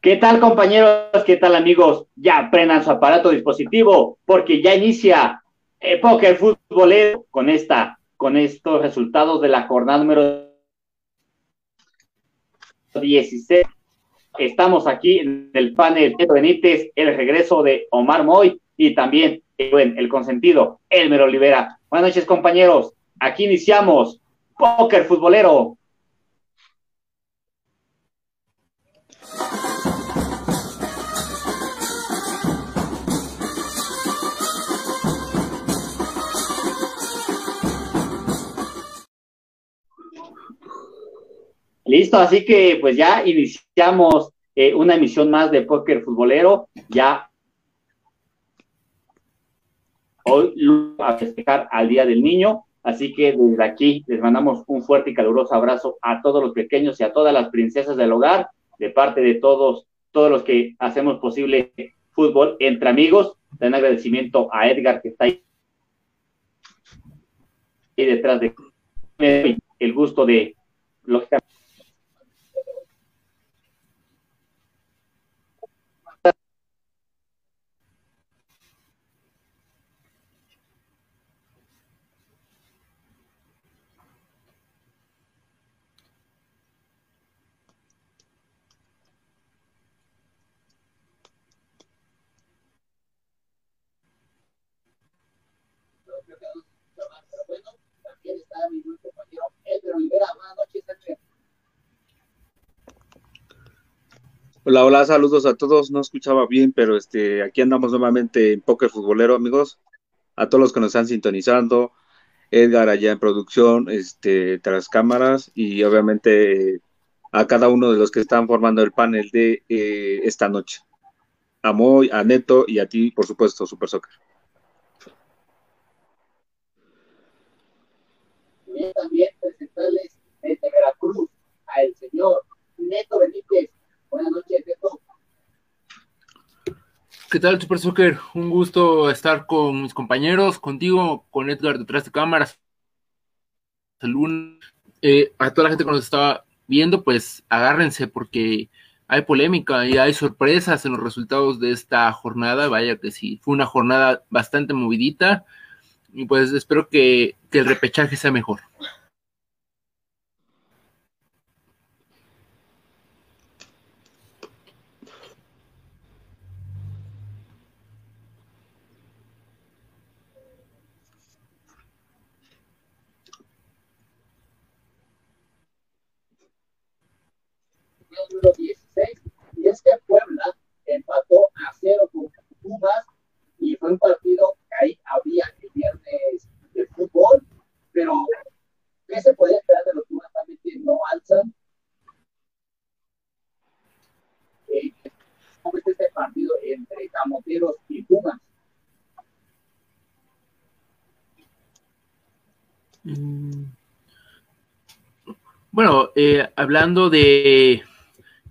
¿Qué tal compañeros? ¿Qué tal amigos? Ya prendan su aparato dispositivo porque ya inicia el Póker Futbolero con esta, con estos resultados de la jornada número 16. Estamos aquí en el panel de Benítez, el regreso de Omar Moy y también el consentido Elmer Olivera. Buenas noches compañeros, aquí iniciamos Póker Futbolero. Listo, así que pues ya iniciamos eh, una emisión más de Póker Futbolero. Ya hoy a festejar al Día del Niño. Así que desde aquí les mandamos un fuerte y caluroso abrazo a todos los pequeños y a todas las princesas del hogar, de parte de todos, todos los que hacemos posible fútbol entre amigos. Un agradecimiento a Edgar que está ahí detrás de el gusto de lógicamente Hola, saludos a todos. No escuchaba bien, pero este, aquí andamos nuevamente en Poker Futbolero, amigos. A todos los que nos están sintonizando, Edgar allá en producción, este, tras cámaras y obviamente a cada uno de los que están formando el panel de eh, esta noche. A Moy, a Neto y a ti, por supuesto, Super Soccer. también presentarles desde Veracruz al señor Neto Benítez Buenas noches, ¿Qué tal, Super Soccer? Un gusto estar con mis compañeros, contigo, con Edgar detrás de cámaras. Eh, a toda la gente que nos estaba viendo, pues agárrense porque hay polémica y hay sorpresas en los resultados de esta jornada. Vaya que sí, fue una jornada bastante movidita y pues espero que el repechaje sea mejor. Número 16, y es que Puebla empató a cero con Pumas y fue un partido que ahí había el viernes de fútbol, pero ¿qué se podía esperar de los Pumas también que no alzan? Eh, ¿Cómo es este partido entre Camoteros y Pumas? Mm. Bueno, eh, hablando de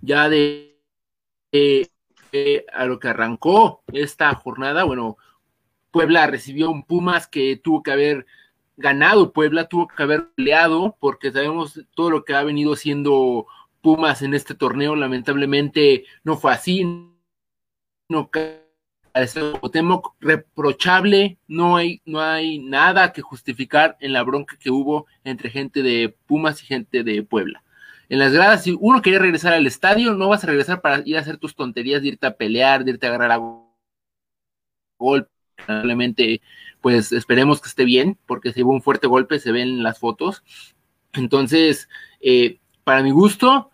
ya de, a lo que arrancó esta jornada, bueno, Puebla recibió un Pumas que tuvo que haber ganado, Puebla tuvo que haber peleado, porque sabemos todo lo que ha venido siendo Pumas en este torneo, lamentablemente no fue así, no Cuauhtémoc reprochable, no hay, no hay nada que justificar en la bronca que hubo entre gente de Pumas y gente de Puebla en las gradas, si uno quería regresar al estadio, no vas a regresar para ir a hacer tus tonterías, de irte a pelear, de irte a agarrar a golpe. Probablemente, pues esperemos que esté bien, porque si hubo un fuerte golpe, se ven las fotos. Entonces, eh, para mi gusto,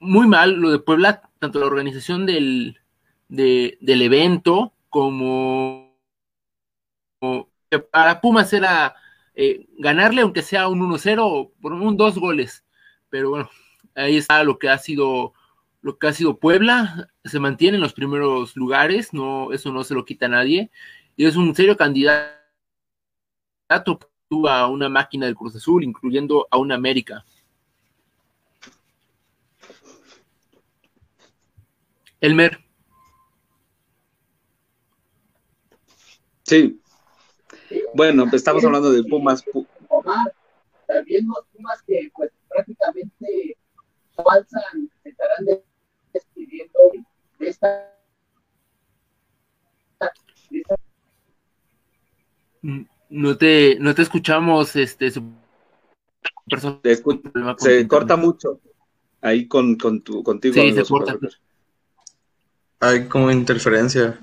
muy mal lo de Puebla, tanto la organización del, del evento como, para Pumas era eh, ganarle, aunque sea un 1-0 por un dos goles. Pero bueno, ahí está lo que ha sido lo que ha sido Puebla, se mantiene en los primeros lugares, no, eso no se lo quita a nadie, y es un serio candidato a una máquina del Cruz Azul, incluyendo a una América. Elmer. Sí. Bueno, pues estamos hablando de Pumas. también los Pumas que pues prácticamente WhatsApp se estarán despidiendo de esta. Mm, no te, no te escuchamos, este, su... Se corta mucho ahí con, con tu, contigo. Sí, se corta. Hay como interferencia.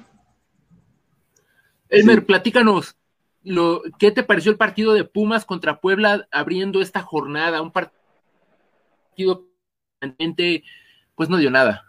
Elmer, platícanos, lo, ¿qué te pareció el partido de Pumas contra Puebla abriendo esta jornada? Un partido que pues no dio nada.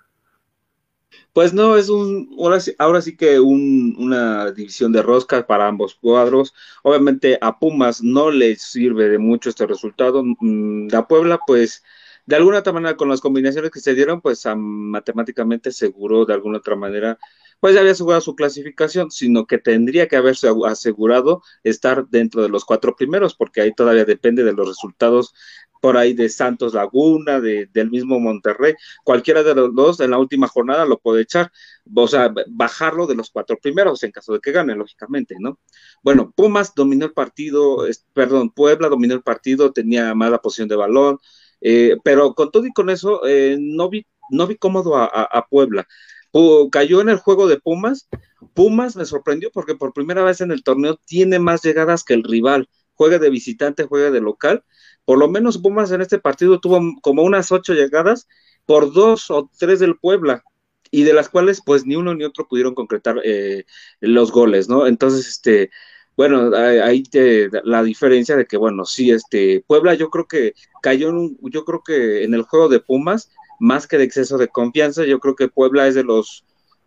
Pues no, es un, ahora sí, ahora sí que un, una división de rosca para ambos cuadros. Obviamente a Pumas no le sirve de mucho este resultado. Mm, a Puebla, pues, de alguna otra manera, con las combinaciones que se dieron, pues matemáticamente seguro de alguna otra manera, pues ya había asegurado su clasificación, sino que tendría que haberse asegurado estar dentro de los cuatro primeros, porque ahí todavía depende de los resultados por ahí de Santos Laguna, de, del mismo Monterrey, cualquiera de los dos en la última jornada lo puede echar, o sea, bajarlo de los cuatro primeros en caso de que gane, lógicamente, ¿no? Bueno, Pumas dominó el partido, perdón, Puebla dominó el partido, tenía mala posición de balón, eh, pero con todo y con eso, eh, no, vi, no vi cómodo a, Puebla. cayó en el juego de Pumas. Pumas me sorprendió porque por primera vez en el torneo tiene más llegadas que el rival. Juega de visitante, juega de local. Por lo menos Pumas en este partido tuvo como unas ocho llegadas por dos o tres del Puebla y de las cuales pues ni uno ni otro pudieron concretar eh, los goles, ¿no? Entonces, este, bueno, ahí te, la diferencia de que, bueno, sí, este, Puebla yo creo que cayó en un, yo creo que en el juego de Pumas, más que de exceso de confianza, yo creo que Puebla es de los,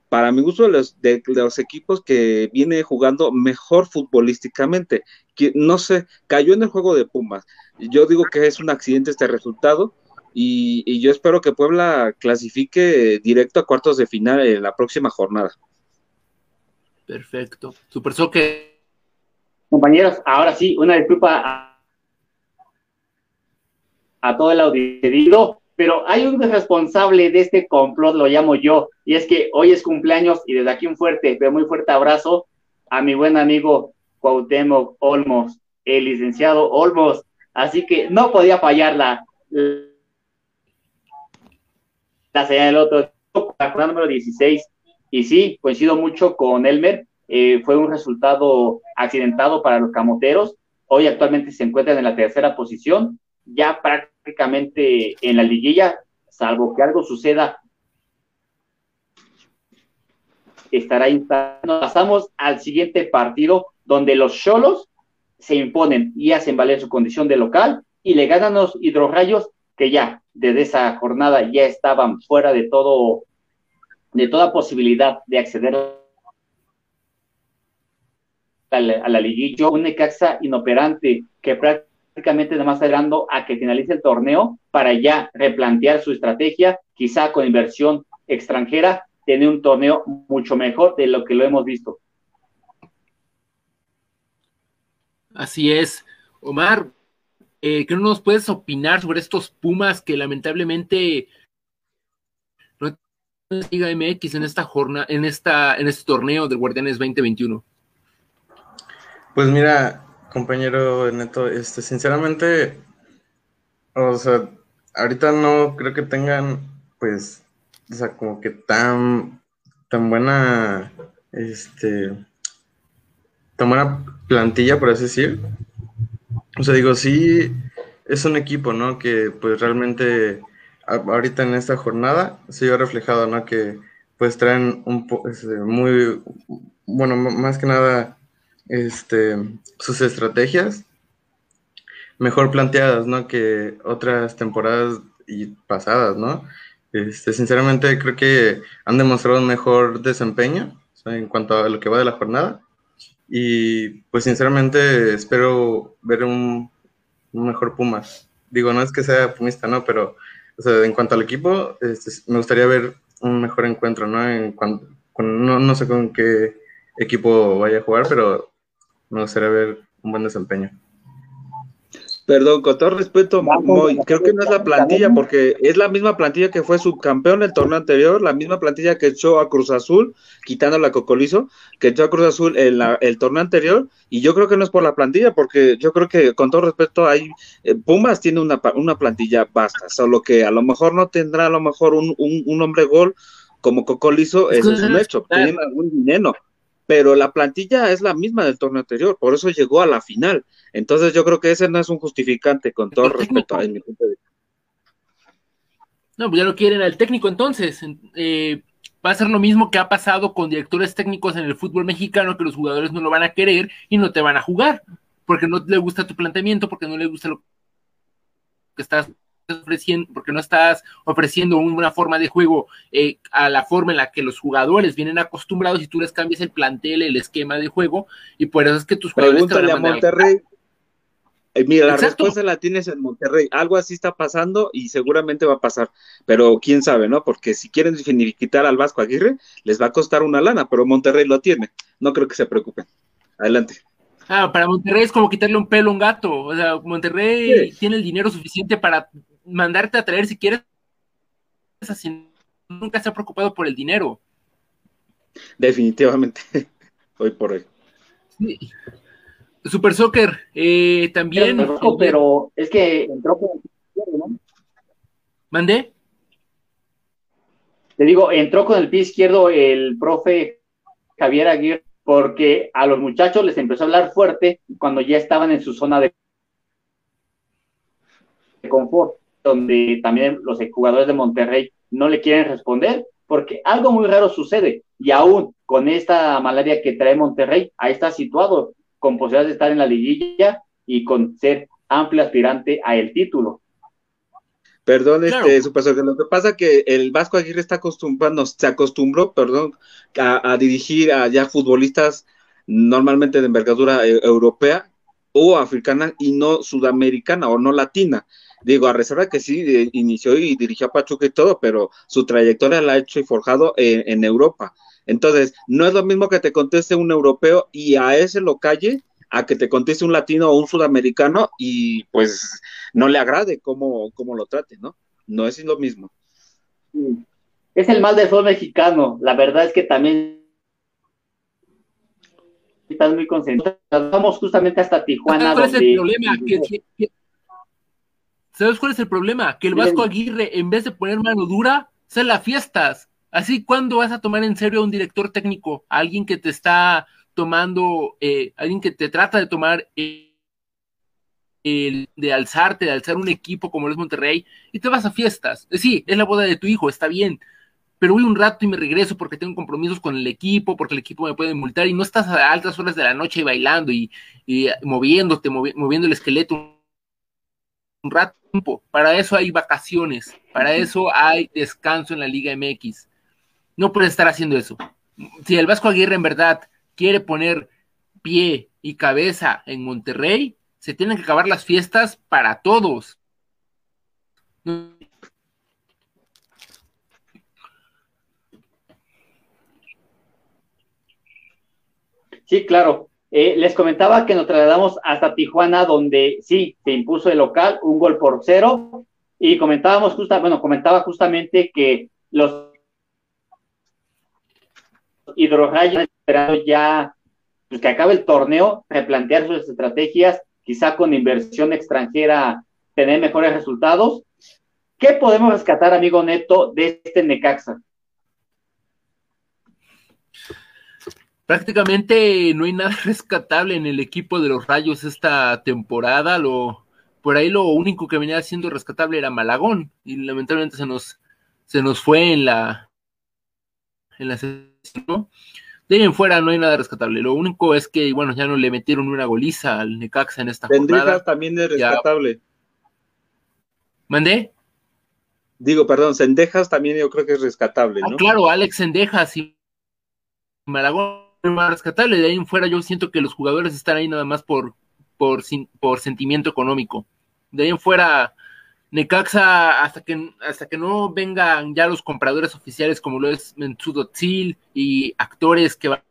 para mi gusto, de los, de, los equipos que viene jugando mejor futbolísticamente. Que, no sé, cayó en el juego de Pumas. Yo digo que es un accidente este resultado. Y, yo espero que Puebla clasifique directo a cuartos de final en la próxima jornada. Perfecto. Super Soccer Compañeros, ahora sí, una disculpa a, todo el auditorio, pero hay un responsable de este complot, lo llamo yo, y es que hoy es cumpleaños y desde aquí un fuerte, pero muy fuerte abrazo a mi buen amigo Cuauhtémoc Olmos, el licenciado Olmos, así que no podía fallar la, la señal del otro, número 16, y sí, coincido mucho con Elmer, eh, fue un resultado accidentado para los camoteros. Hoy actualmente se encuentran en la tercera posición, ya prácticamente en la liguilla, salvo que algo suceda, estará instando. Pasamos al siguiente partido, donde los cholos se imponen y hacen valer su condición de local y le ganan los hidrorrayos que ya desde esa jornada ya estaban fuera de todo, de toda posibilidad de acceder a la, liguilla, un Necaxa inoperante que prácticamente nada más está esperando a que finalice el torneo para ya replantear su estrategia, quizá con inversión extranjera, tener un torneo mucho mejor de lo que lo hemos visto. Así es. Omar, eh, ¿qué nos puedes opinar sobre estos Pumas que lamentablemente no Liga MX en esta jornada, en esta, en este torneo del Guardianes 2021? Pues mira, compañero Neto, este, sinceramente, o sea, ahorita no creo que tengan, pues, o sea, como que tan, tan buena, este, tan buena plantilla, por así decir. O sea, digo, sí, es un equipo, ¿no? Que pues realmente ahorita en esta jornada se ha reflejado, ¿no? Que pues traen un poco, este, muy, bueno, más que nada este, sus estrategias mejor planteadas, ¿no? Que otras temporadas y pasadas, ¿no? Este, sinceramente creo que han demostrado un mejor desempeño en cuanto a lo que va de la jornada. Y pues sinceramente espero ver un, mejor Pumas. Digo, no es que sea pumista, ¿no? Pero en cuanto al equipo, este, me gustaría ver un mejor encuentro, ¿no? En cuanto, no, no sé con qué equipo vaya a jugar, pero me gustaría ver un buen desempeño. Perdón, con todo respeto, creo que no es la plantilla, porque es la misma plantilla que fue subcampeón el torneo anterior, la misma plantilla que echó a Cruz Azul, quitando la Cocolizo, que echó a Cruz Azul en el torneo anterior, y yo creo que no es por la plantilla, porque yo creo que con todo respeto, hay eh, Pumas tiene una, una plantilla basta, solo que a lo mejor no tendrá a lo mejor un, un, hombre gol como Cocolizo, eso es un hecho, tiene algún dinero pero la plantilla es la misma del torneo anterior, por eso llegó a la final. Entonces yo creo que ese no es un justificante con todo respeto a mi punto de vista. No, pues ya lo quieren al técnico entonces. Eh, va a ser lo mismo que ha pasado con directores técnicos en el fútbol mexicano, que los jugadores no lo van a querer y no te van a jugar, porque no le gusta tu planteamiento, porque no le gusta lo que estás ofreciendo, porque no estás ofreciendo una forma de juego eh, a la forma en la que los jugadores vienen acostumbrados y tú les cambias el plantel, el esquema de juego, y por eso es que tus jugadores te a Monterrey. Eh, mira, la respuesta la tienes en Monterrey. Algo así está pasando y seguramente va a pasar. Pero quién sabe, ¿no? Porque si quieren quitar al Vasco Aguirre, les va a costar una lana, pero Monterrey lo tiene. No creo que se preocupen. Adelante. Ah, para Monterrey es como quitarle un pelo a un gato. O sea, Monterrey tiene el dinero suficiente para mandarte a traer si quieres. Así, nunca se ha preocupado por el dinero. Definitivamente. hoy por hoy. Sí. Super Soccer, eh, también. Pero, es que entró con el pie izquierdo, ¿no? ¿Mandé? Te digo, entró con el pie izquierdo el profe Javier Aguirre, porque a los muchachos les empezó a hablar fuerte cuando ya estaban en su zona de confort, donde también los jugadores de Monterrey no le quieren responder, porque algo muy raro sucede, y aún con esta malaria que trae Monterrey, ahí está situado con posibilidades de estar en la liguilla y con ser amplio aspirante a el título. Perdón, este, lo que pasa es que el Vasco Aguirre está acostumbrando, se acostumbró, perdón, a, dirigir a ya futbolistas normalmente de envergadura eh, europea o africana y no sudamericana o no latina. Digo, a reserva que sí, inició y dirigió a Pachuca y todo, pero su trayectoria la ha hecho y forjado en Europa. Entonces, no es lo mismo que te conteste un europeo y a ese lo calle a que te conteste un latino o un sudamericano y pues no le agrade cómo, cómo lo trate, ¿no? No es lo mismo. Es el mal del fútbol mexicano. La verdad es que también están muy concentrados. Vamos justamente hasta Tijuana. ¿Sabes cuál es el problema? ¿Sabes cuál es el problema? Que el Vasco Aguirre, en vez de poner mano dura, se la fiestas. Así, ¿cuándo vas a tomar en serio a un director técnico? A alguien que te está tomando, eh, alguien que te trata de tomar eh, el, de alzarte, de alzar un equipo como es Monterrey, y te vas a fiestas. Eh, sí, es la boda de tu hijo, está bien, pero voy un rato y me regreso porque tengo compromisos con el equipo, porque el equipo me puede multar, y no estás a altas horas de la noche bailando y, moviéndote, moviendo el esqueleto un rato. Para eso hay vacaciones, para eso hay descanso en la Liga MX no puede estar haciendo eso. Si el Vasco Aguirre en verdad quiere poner pie y cabeza en Monterrey, se tienen que acabar las fiestas para todos. Sí, claro. Eh, les comentaba que nos trasladamos hasta Tijuana, donde sí, se impuso el local, un gol por cero, y comentábamos justa, bueno, comentaba justamente que los Hidrorrayos esperando ya pues, que acabe el torneo, replantear sus estrategias, quizá con inversión extranjera tener mejores resultados. ¿Qué podemos rescatar, amigo Neto, de este Necaxa? Prácticamente no hay nada rescatable en el equipo de los Rayos esta temporada. Lo, por ahí lo único que venía siendo rescatable era Malagón y lamentablemente se nos, se nos fue en la, en la de ahí en fuera no hay nada rescatable. Lo único es que, bueno, ya no le metieron una goliza al Necaxa en esta Sendejas también es rescatable. ¿Mandé? Digo, perdón, Sendejas también yo creo que es rescatable, ah, ¿no? claro, Alex Sendejas y Más rescatable. De ahí en fuera yo siento que los jugadores están ahí nada más por, por, por sentimiento económico. De ahí en fuera Necaxa, hasta que, hasta que no vengan ya los compradores oficiales como lo es Mensudo Tzil y actores que van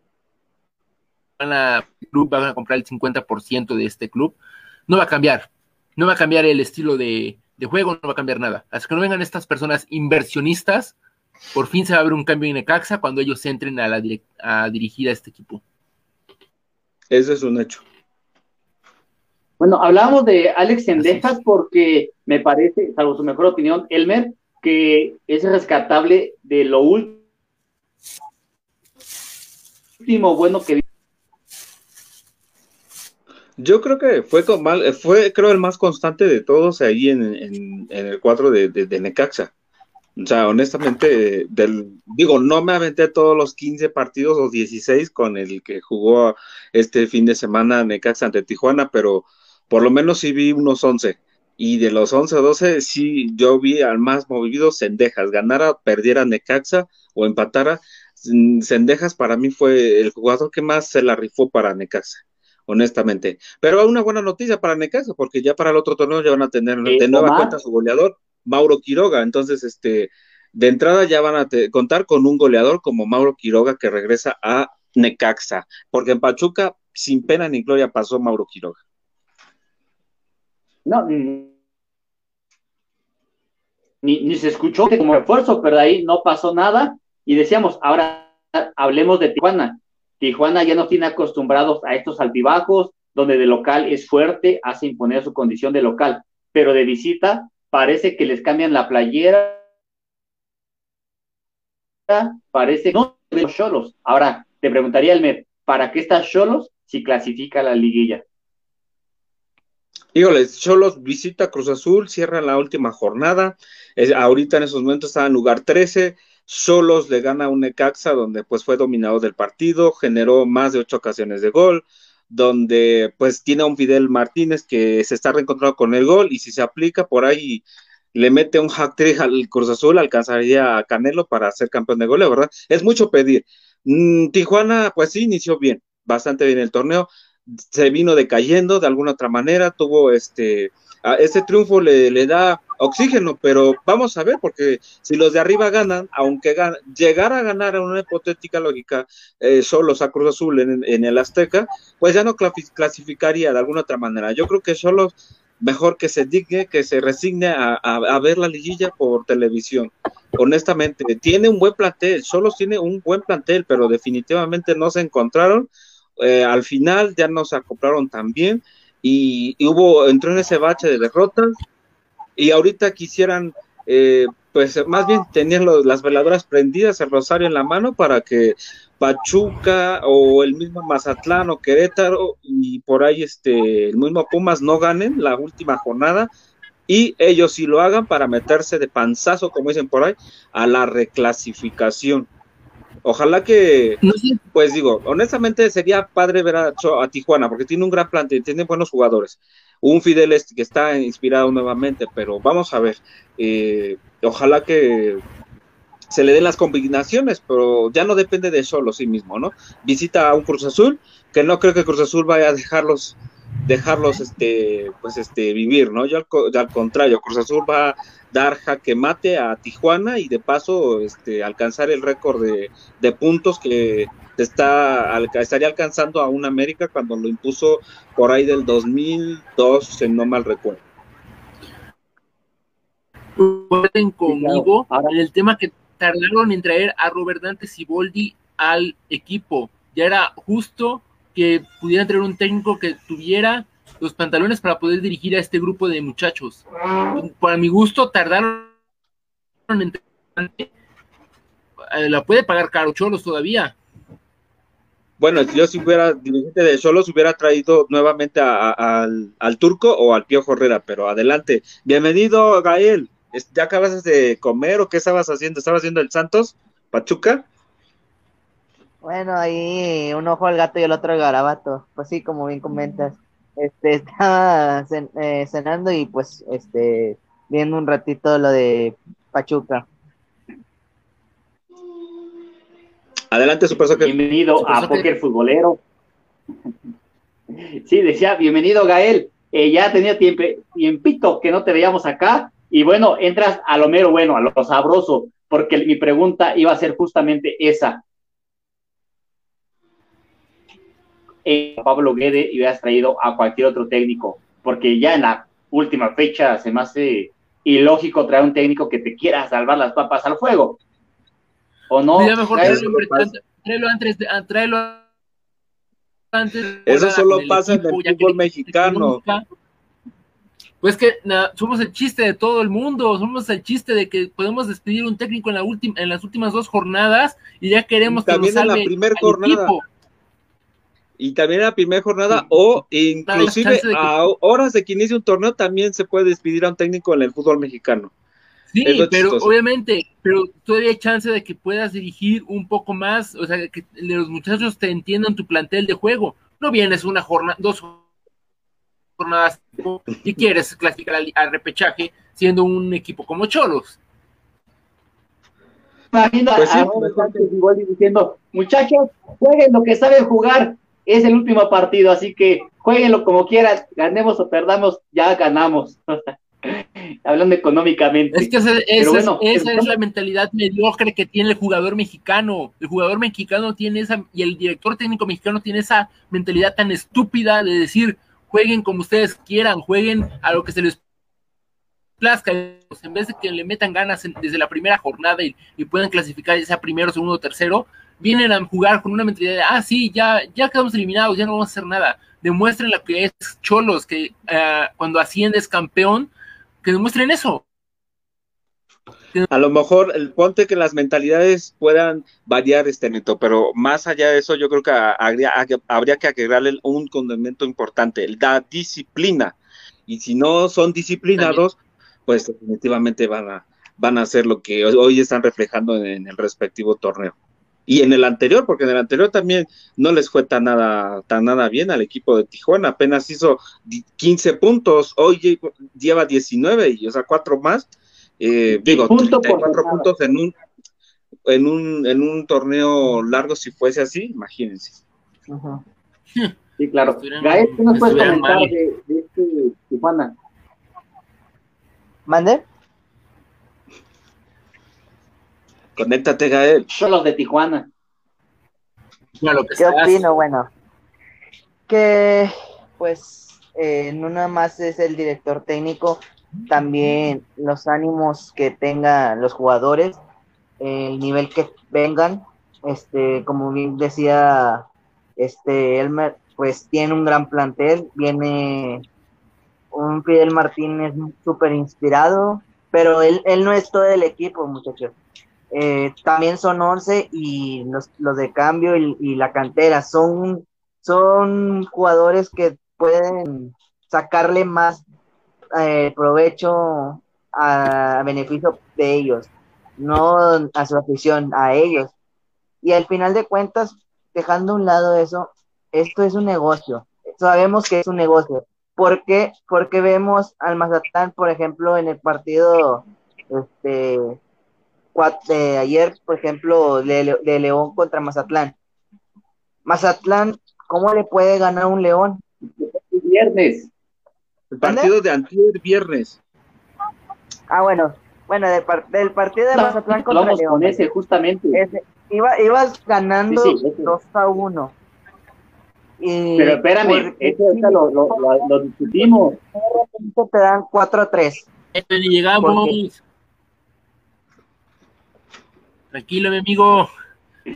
a, van a comprar el 50% de este club, no va a cambiar. No va a cambiar el estilo de, juego, no va a cambiar nada. Hasta que no vengan estas personas inversionistas, por fin se va a ver un cambio en Necaxa cuando ellos entren a, la a dirigir a este equipo. Ese es un hecho. Bueno, hablamos de Alex Sendejas porque me parece, salvo su mejor opinión, Elmer, que es rescatable de lo último bueno que yo creo que fue, con mal, fue creo el más constante de todos ahí en, en, el cuadro de, de, Necaxa. O sea, honestamente, del, digo, no me aventé todos los 15 partidos o 16 con el que jugó este fin de semana Necaxa ante Tijuana, pero por lo menos sí vi unos 11. Y de los 11 o 12, sí, yo vi al más movido Cendejas. Ganara, perdiera Necaxa o empatara. Cendejas para mí fue el jugador que más se la rifó para Necaxa honestamente. Pero una buena noticia para Necaxa, porque ya para el otro torneo ya van a tener de nueva cuenta su goleador, Mauro Quiroga. Entonces, este, de entrada ya van a contar con un goleador como Mauro Quiroga que regresa a Necaxa, porque en Pachuca, sin pena ni gloria, pasó Mauro Quiroga. No, ni, ni se escuchó como refuerzo, pero ahí no pasó nada. Y decíamos, ahora hablemos de Tijuana. Tijuana ya nos tiene acostumbrados a estos altibajos, donde de local es fuerte, hace imponer su condición de local, pero de visita parece que les cambian la playera, parece no. los Cholos. Ahora, te preguntaría, Elmer, ¿para qué estás Cholos si clasifica la liguilla? Híjole, Cholos visita Cruz Azul, cierra la última jornada, ahorita en esos momentos está en lugar 13, Solos le gana a un Necaxa donde pues fue dominado del partido, generó más de ocho ocasiones de gol, donde pues tiene a un Fidel Martínez que se está reencontrando con el gol y si se aplica por ahí le mete un hack trick al Cruz Azul, alcanzaría a Canelo para ser campeón de goleo, ¿verdad? Es mucho pedir. Mm, Tijuana pues sí inició bien, bastante bien el torneo, se vino decayendo de alguna otra manera, tuvo este, este triunfo le, le da oxígeno, pero vamos a ver, porque si los de arriba ganan, aunque llegara a ganar en una hipotética lógica eh, solos a Cruz Azul en, el Azteca, pues ya no clasificaría de alguna otra manera. Yo creo que solo mejor que se digne, que se resigne a, ver la liguilla por televisión. Honestamente, tiene un buen plantel, solo tiene un buen plantel, pero definitivamente no se encontraron. Eh, al final ya no se acoplaron tan bien y, y, hubo, entró en ese bache de derrotas y ahorita quisieran, eh, pues más bien tenían las veladoras prendidas, el rosario en la mano para que Pachuca o el mismo Mazatlán o Querétaro y por ahí este el mismo Pumas no ganen la última jornada y ellos sí lo hagan para meterse de panzazo, como dicen por ahí, a la reclasificación. Ojalá que, pues digo, honestamente sería padre ver a, a, Tijuana porque tiene un gran plantel, tiene buenos jugadores un Fidel que está inspirado nuevamente, pero vamos a ver, eh, ojalá que se le den las combinaciones, pero ya no depende de solo sí mismo, ¿no? Visita a un Cruz Azul, que no creo que Cruz Azul vaya a dejarlos dejarlos este pues este vivir, ¿no? Yo al, al contrario, Cruz Azul va a dar jaque mate a Tijuana y de paso este alcanzar el récord de, de puntos que está, estaría alcanzando a un América cuando lo impuso por ahí del 2002, si no mal recuerdo. Pueden conmigo en el tema que tardaron en traer a Robert Dante Siboldi al equipo. Ya era justo que pudieran traer un técnico que tuviera los pantalones para poder dirigir a este grupo de muchachos. Para mi gusto, tardaron en eh, la puede pagar caro Cholos todavía. Bueno, yo si hubiera, dirigente de Solos, hubiera traído nuevamente al, turco o al Piojo Herrera, pero adelante. Bienvenido, Gael. ¿Ya acabas de comer o qué estabas haciendo? ¿Estabas haciendo el Santos, Pachuca? Bueno, ahí un ojo al gato y el otro al garabato. Pues sí, como bien comentas. Este, estaba eh, cenando y pues, este, viendo un ratito lo de Pachuca. Adelante, Super Soccer. Bienvenido a Poker Futbolero. Sí, decía, bienvenido, Gael. Eh, ya tenía tiempo, tiempito que no te veíamos acá. Y bueno, entras a lo mero bueno, a lo sabroso, porque mi pregunta iba a ser justamente esa. Eh, Pablo Guede y hubieras traído a cualquier otro técnico, porque ya en la última fecha se me hace ilógico traer un técnico que te quiera salvar las papas al fuego. ¿O no? mejor tráelo, antes, tráelo antes. Eso solo pasa en el fútbol mexicano. Pues que somos el chiste de todo el mundo, somos el chiste de que podemos despedir un técnico en la última, en las últimas dos jornadas y ya queremos que También en la primera jornada. y también a la primera jornada o inclusive a horas de que inicie un torneo también se puede despedir a un técnico en el fútbol mexicano. Sí, pero obviamente, pero todavía hay chance de que puedas dirigir un poco más, o sea, que los muchachos te entiendan tu plantel de juego. No vienes una jornada, dos jornadas y quieres clasificar al, repechaje siendo un equipo como Cholos. Imagino pues a, diciendo, muchachos, jueguen lo que saben jugar, es el último partido, así que jueguenlo como quieran, ganemos o perdamos, ya ganamos. Hablando económicamente. Es que esa, es, la mentalidad mediocre que tiene el jugador mexicano. El jugador mexicano tiene esa, y el director técnico mexicano tiene esa mentalidad tan estúpida de decir, jueguen como ustedes quieran, jueguen a lo que se les plazca, en vez de que le metan ganas desde la primera jornada y, y, puedan clasificar ya sea primero, segundo o tercero, vienen a jugar con una mentalidad de, ah, sí, ya, ya quedamos eliminados, ya no vamos a hacer nada. Demuestren lo que es Cholos, que uh, cuando asciendes campeón, que demuestren eso. A lo mejor el ponte que las mentalidades puedan variar, este neto, pero más allá de eso, yo creo que habría, habría que agregarle un condimento importante, la disciplina. Y si no son disciplinados, pues definitivamente van a, van a hacer lo que hoy están reflejando en, el respectivo torneo. Y en el anterior, porque en el anterior también no les fue tan nada, tan nada bien al equipo de Tijuana, apenas hizo 15 puntos, hoy lleva 19, y, o sea, cuatro más, eh, digo, Punto 34 puntos en un, en un, en un torneo largo, si fuese así, imagínense. Sí, claro. Gael, ¿qué nos puedes comentar de, de, este Tijuana? ¿Mande? Conéctate, Gael. Son los de Tijuana. ¿Qué opino? Bueno, que pues eh, no nada más es el director técnico, también los ánimos que tengan los jugadores, el nivel que vengan, este, como bien decía este Elmer, pues tiene un gran plantel, viene un Fidel Martínez súper inspirado, pero él, él no es todo el equipo, muchachos. Eh, también son 11 y los, los de cambio y, la cantera son, son jugadores que pueden sacarle más eh, provecho a beneficio de ellos, no a su afición, a ellos. Y al final de cuentas, dejando a un lado eso, esto es un negocio. Sabemos que es un negocio. ¿Por qué? Porque vemos al Mazatlán, por ejemplo, en el partido este, de ayer, por ejemplo, de, de León contra Mazatlán. Mazatlán, ¿cómo le puede ganar un León? Viernes. El partido de anterior viernes. Ah, bueno. Bueno, del, del partido de Mazatlán contra vamos León. con ese, justamente. iba, ibas ganando 2 a 1. Pero espérame, eso lo, lo, lo, lo, discutimos. Te dan 4 a 3. Llegamos. Tranquilo, mi amigo.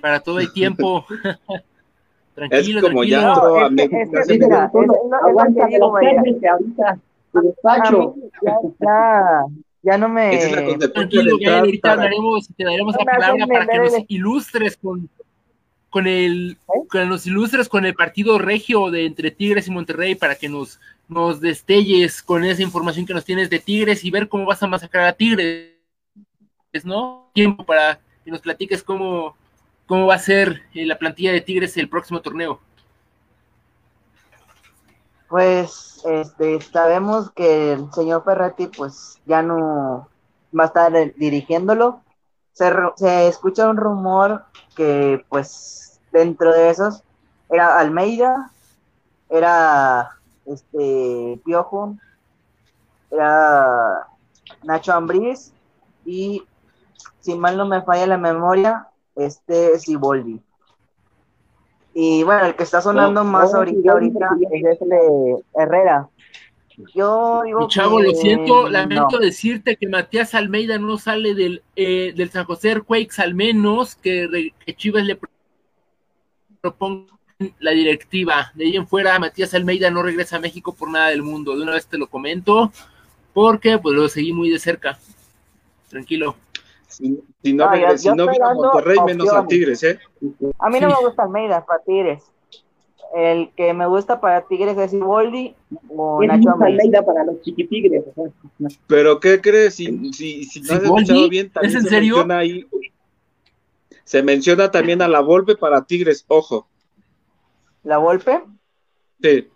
Para todo el tiempo. tranquilo, es como tranquilo. ya entró a México. Aguántame ahorita. despacho. Ya, ya no me. Tranquilo, que ahorita hablaremos y te daremos la palabra para que nos ilustres con con el ¿Eh? con los ilustres con el partido regio de entre Tigres y Monterrey para que nos nos destelles con esa información que nos tienes de Tigres y ver cómo vas a masacrar a Tigres, ¿no? Tiempo para que nos platiques cómo, cómo va a ser eh, la plantilla de Tigres el próximo torneo. Pues este, sabemos que el señor Ferretti pues ya no va a estar dirigiéndolo. Se, se escucha un rumor que pues dentro de esos era Almeida, era este Piojo, era Nacho Ambriz y si mal no me falla la memoria, este es Iboldi. Y bueno, el que está sonando más ahorita, ahorita es este Herrera. Yo digo Chavo, lo siento, lamento decirte que Matías Almeida no sale del, eh, del San José Earthquakes, al menos que, Chivas le proponga la directiva. De ahí en fuera, Matías Almeida no regresa a México por nada del mundo. De una vez te lo comento, porque pues lo seguí muy de cerca. Tranquilo. Si, no, si no a Monterrey, menos a Tigres, ¿eh? A mí no me gusta Almeida, para Tigres. el que me gusta para Tigres es Iboldi o Es Nacho Ambriz. Almeida para los chiquitigres. Pero ¿qué crees? Si, si, si no has escuchado bien, también ¿Es en se serio? menciona ahí. Se menciona también a la Volpe para Tigres, ojo. ¿La Volpe? Sí,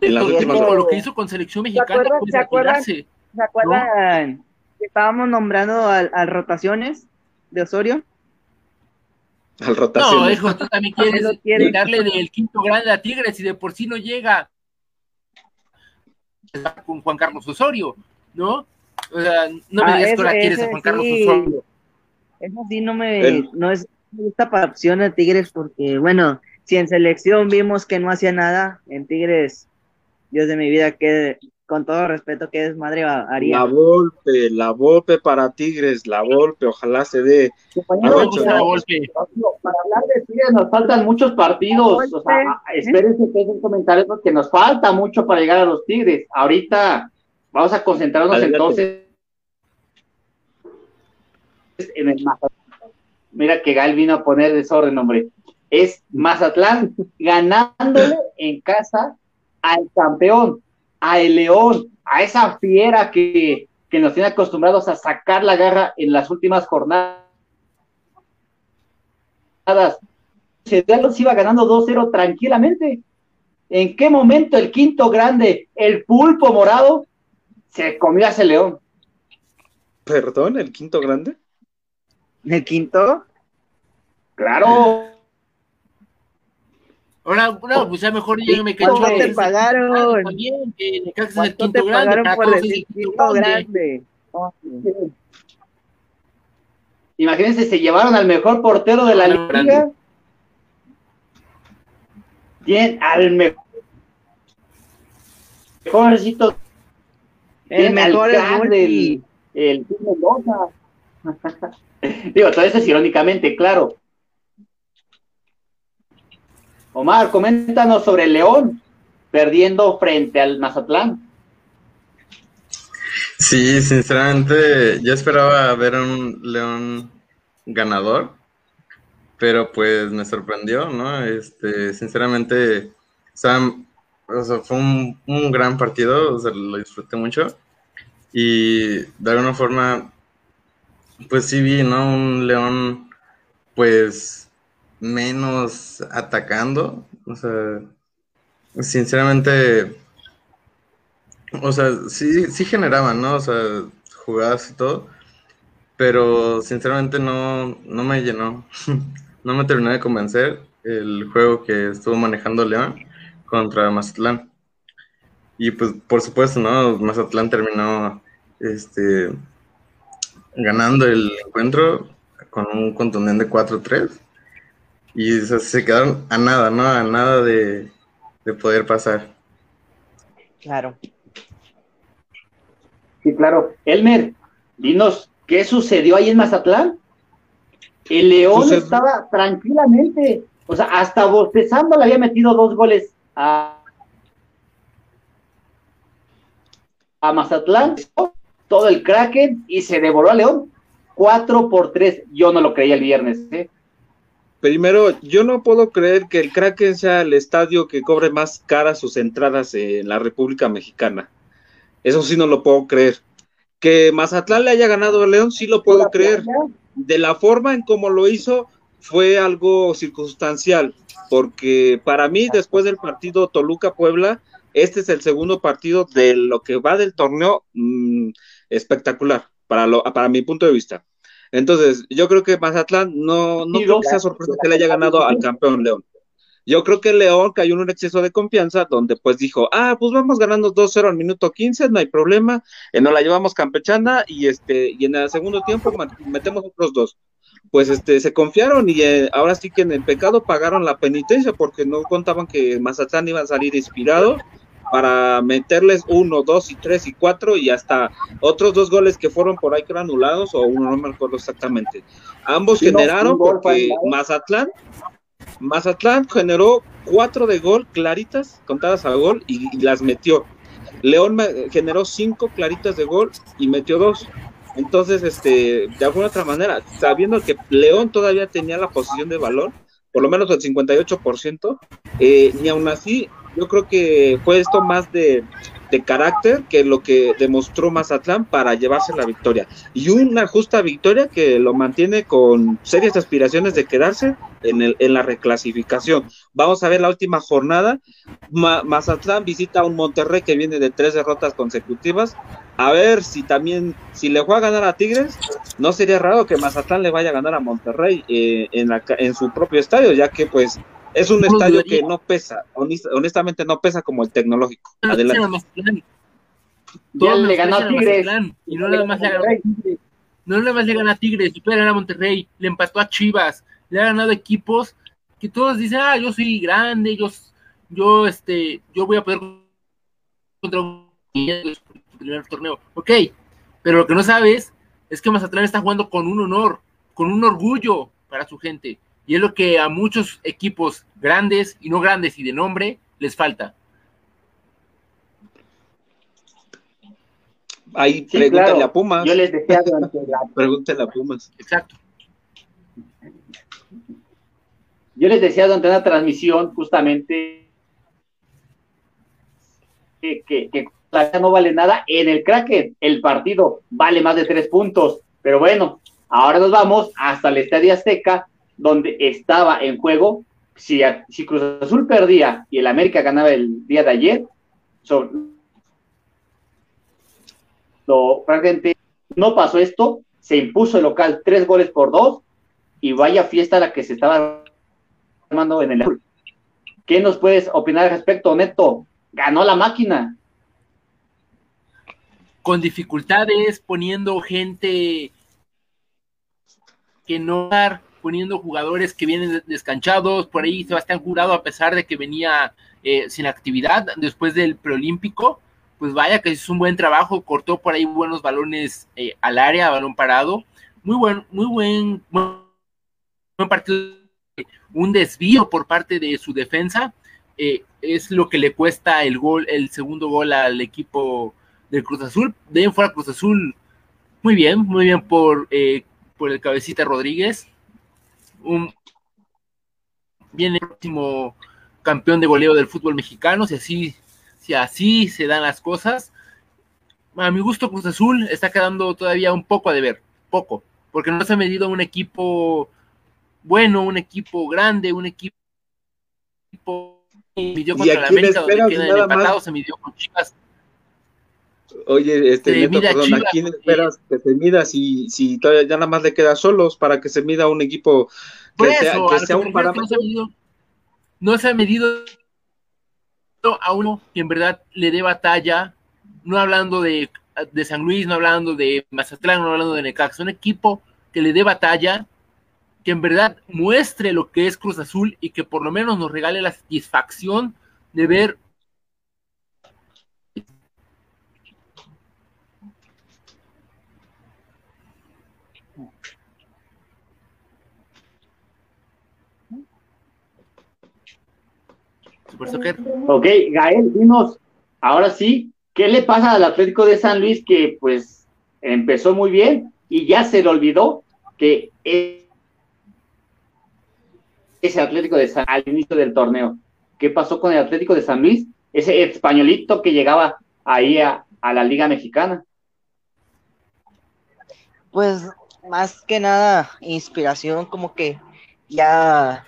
En las últimas lo- horas. lo que hizo con selección mexicana acuerdan- puede se acuerdan? ¿Se acuerdan que estábamos nombrando al, al rotaciones de Osorio? al rotación. No, hijo, tú también quieres No quiere. darle del quinto grande a Tigres y de por sí no llega con Juan Carlos Osorio, ¿no? O sea, no me Ah, digas que ahora quieres a Juan Carlos. Osorio. Eso sí no me, El- no es no me gusta para opción de Tigres porque, bueno, si en selección vimos que no hacía nada, en Tigres, Dios de mi vida, que con todo respeto, qué desmadre ha- haría. La Volpe, la Volpe para Tigres, la Volpe, ojalá se dé. compañeros, la golpe. para hablar de Tigres nos faltan muchos partidos. O sea, a- espérense que es comentarios porque nos falta mucho para llegar a los Tigres. Ahorita vamos a concentrarnos Adelante. entonces en el Mazatlán. Mira que Gal vino a poner desorden, hombre. Es Mazatlán ganándole en casa al campeón, a el León, a esa fiera que, que nos tiene acostumbrados a sacar la garra en las últimas jornadas. Los iba ganando 2-0 tranquilamente. ¿En qué momento el quinto grande, el pulpo morado, se comió a ese león? Perdón, el quinto grande. ¿El quinto? Claro. Ahora, no, pues ya mejor ya me ¿Cuánto cacho. te pagaron? También, que Necaxa es el ¿Cuánto quinto te grande, pagaron para por todos es decir el quinto quinto grande. grande? Imagínense, se llevaron al mejor portero de la liga. grande. Tienen al me- mejorcito. El mejor Volpi. el, el Mendoza. Digo, todo eso es irónicamente, claro. Omar, coméntanos sobre el León perdiendo frente al Mazatlán. Sí, sinceramente, yo esperaba ver un León ganador, pero pues me sorprendió, ¿no? Este, sinceramente, sea, o sea, fue un, gran partido, lo disfruté mucho y de alguna forma, pues sí vi, ¿no? Un León, pues, menos atacando, o sea, sinceramente, o sea, sí, sí generaban, ¿no? O sea, jugadas y todo, pero sinceramente no, no me llenó, no me terminó de convencer el juego que estuvo manejando León contra Mazatlán. Y pues, por supuesto, ¿no? Mazatlán terminó este, ganando el encuentro con un contundente 4-3. Y o sea, se quedaron a nada, ¿no? A nada de, de poder pasar. Claro. Sí, claro. Elmer, dinos, ¿qué sucedió ahí en Mazatlán? El León estaba tranquilamente, o sea, hasta bostezando le había metido dos goles a, a Mazatlán, todo el Kraken y se devoró a León. Cuatro por tres. Yo no lo creía el viernes, ¿eh? Primero, yo no puedo creer que el Kraken sea el estadio que cobre más caras sus entradas en la República Mexicana. Eso sí no lo puedo creer. Que Mazatlán le haya ganado a León, sí lo puedo creer. De la forma en cómo lo hizo, fue algo circunstancial. Porque para mí, después del partido Toluca-Puebla, este es el segundo partido de lo que va del torneo mm, espectacular, para, lo, para mi punto de vista. Entonces, yo creo que Mazatlán no, no creo que sea sorpresa que le haya ganado al campeón León. Yo creo que León cayó en un exceso de confianza donde pues dijo, ah, pues vamos ganando 2-0 al minuto 15, no hay problema, eh, nos la llevamos campechana y este y en el segundo tiempo metemos otros dos. Pues este se confiaron y eh, ahora sí que en el pecado pagaron la penitencia porque no contaban que Mazatlán iba a salir inspirado para meterles uno, dos y tres y cuatro y hasta otros dos goles que fueron por ahí que eran anulados o uno, no me acuerdo exactamente. Ambos Sí, generaron porque. Mazatlán Mazatlán generó cuatro de gol claritas, contadas a gol, y, y las metió. León generó cinco claritas de gol y metió dos. Entonces, este, de alguna otra manera, sabiendo que León todavía tenía la posición de balón, por lo menos el 58%, eh, y aún así yo creo que fue esto más de, de carácter que lo que demostró Mazatlán para llevarse la victoria. Y una justa victoria que lo mantiene con serias aspiraciones de quedarse en, el, en la reclasificación. Vamos a ver la última jornada. Mazatlán visita a un Monterrey que viene de tres derrotas consecutivas. A ver si también, si le juega a ganar a Tigres, no sería raro que Mazatlán le vaya a ganar a Monterrey eh, en, la, en su propio estadio, ya que pues es un estadio que no pesa, honestamente no pesa como el tecnológico. Adelante. Ya le ganó a Tigres. Y no nada más le ganó no nada más le gana a Tigres, ganar a Monterrey, le empató a Chivas, le ha ganado equipos que todos dicen, ah, yo soy grande, yo, yo, este, yo voy a poder contra un primer torneo. Ok, pero lo que no sabes es que Mazatlán está jugando con un honor, con un orgullo para su gente. Y es lo que a muchos equipos grandes y no grandes y de nombre les falta. Ahí pregúntale a Pumas. Yo les decía durante la... Pregúntale a Pumas. Exacto. Yo les decía durante una transmisión justamente que, que, que no vale nada. En el Kraken el partido vale más de tres puntos. Pero bueno, ahora nos vamos hasta el Estadio Azteca donde estaba en juego, si, si Cruz Azul perdía y el América ganaba el día de ayer, francamente no pasó esto, se impuso el local tres goles por dos y vaya fiesta la que se estaba armando en el ¿Qué nos puedes opinar al respecto, Neto? Ganó la máquina. Con dificultades, poniendo gente que no poniendo jugadores que vienen descanchados, por ahí Sebastián Jurado, a pesar de que venía eh, sin actividad después del preolímpico, pues vaya que es un buen trabajo, cortó por ahí buenos balones eh, al área, balón parado, muy buen, muy buen, buen partido, un desvío por parte de su defensa, eh, es lo que le cuesta el gol, el segundo gol al equipo del Cruz Azul, de fuera Cruz Azul, muy bien, muy bien por, por el cabecita Rodríguez, un viene el próximo campeón de goleo del fútbol mexicano, si así, si así se dan las cosas. A mi gusto, Cruz Azul está quedando todavía un poco a deber, poco, porque no se ha medido un equipo bueno, un equipo grande, un equipo midió contra la América, donde quedan empatados, se midió con Chivas Oye, este, Neto, perdón, ¿a quién esperas que se mida si, si todavía ya nada más le queda solos para que se mida un equipo que sea, que sea un parámetro? No se, ha medido, a uno que en verdad le dé batalla, no hablando de, de San Luis, no hablando de Mazatlán, no hablando de Necaxa, un equipo que le dé batalla, que en verdad muestre lo que es Cruz Azul y que por lo menos nos regale la satisfacción de ver Ok, Gael, dinos, ahora sí, ¿qué le pasa al Atlético de San Luis que pues empezó muy bien y ya se le olvidó que ese Atlético de San al inicio del torneo? ¿Qué pasó con el Atlético de San Luis? Ese españolito que llegaba ahí a, a la Liga Mexicana. Pues más que nada inspiración, como que ya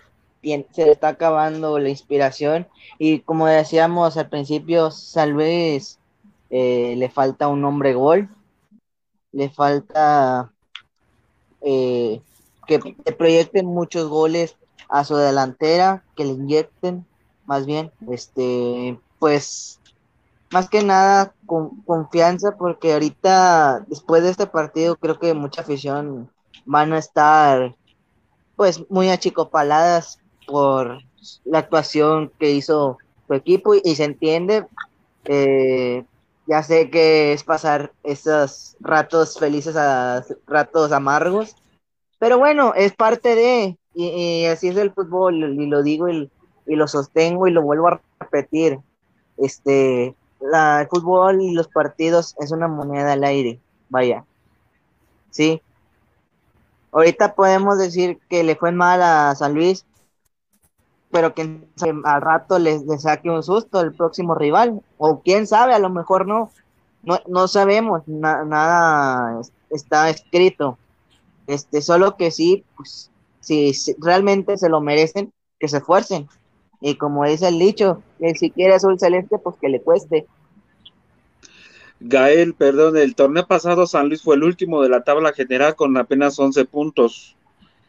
se está acabando la inspiración. Y como decíamos al principio, San Luis eh, le falta un hombre gol, le falta eh, que, proyecten muchos goles a su delantera, que le inyecten más bien, este, pues más que nada con confianza porque ahorita después de este partido creo que mucha afición van a estar pues muy achicopaladas por la actuación que hizo su equipo y, se entiende. Eh, ya sé que es pasar esos ratos felices a ratos amargos, pero bueno, es parte de, y, así es el fútbol, y lo digo y, lo sostengo y lo vuelvo a repetir. Este, el fútbol y los partidos es una moneda al aire, vaya. Sí. Ahorita podemos decir que le fue mal a San Luis, pero que al rato les, saque un susto el próximo rival, o quién sabe, a lo mejor no, no, no sabemos, nada está escrito, este, solo que sí, pues, si, realmente se lo merecen, que se esfuercen, y como dice el dicho, que si quiere azul celeste, pues que le cueste. Gael, perdón, el torneo pasado San Luis fue el último de la tabla general con apenas 11 puntos.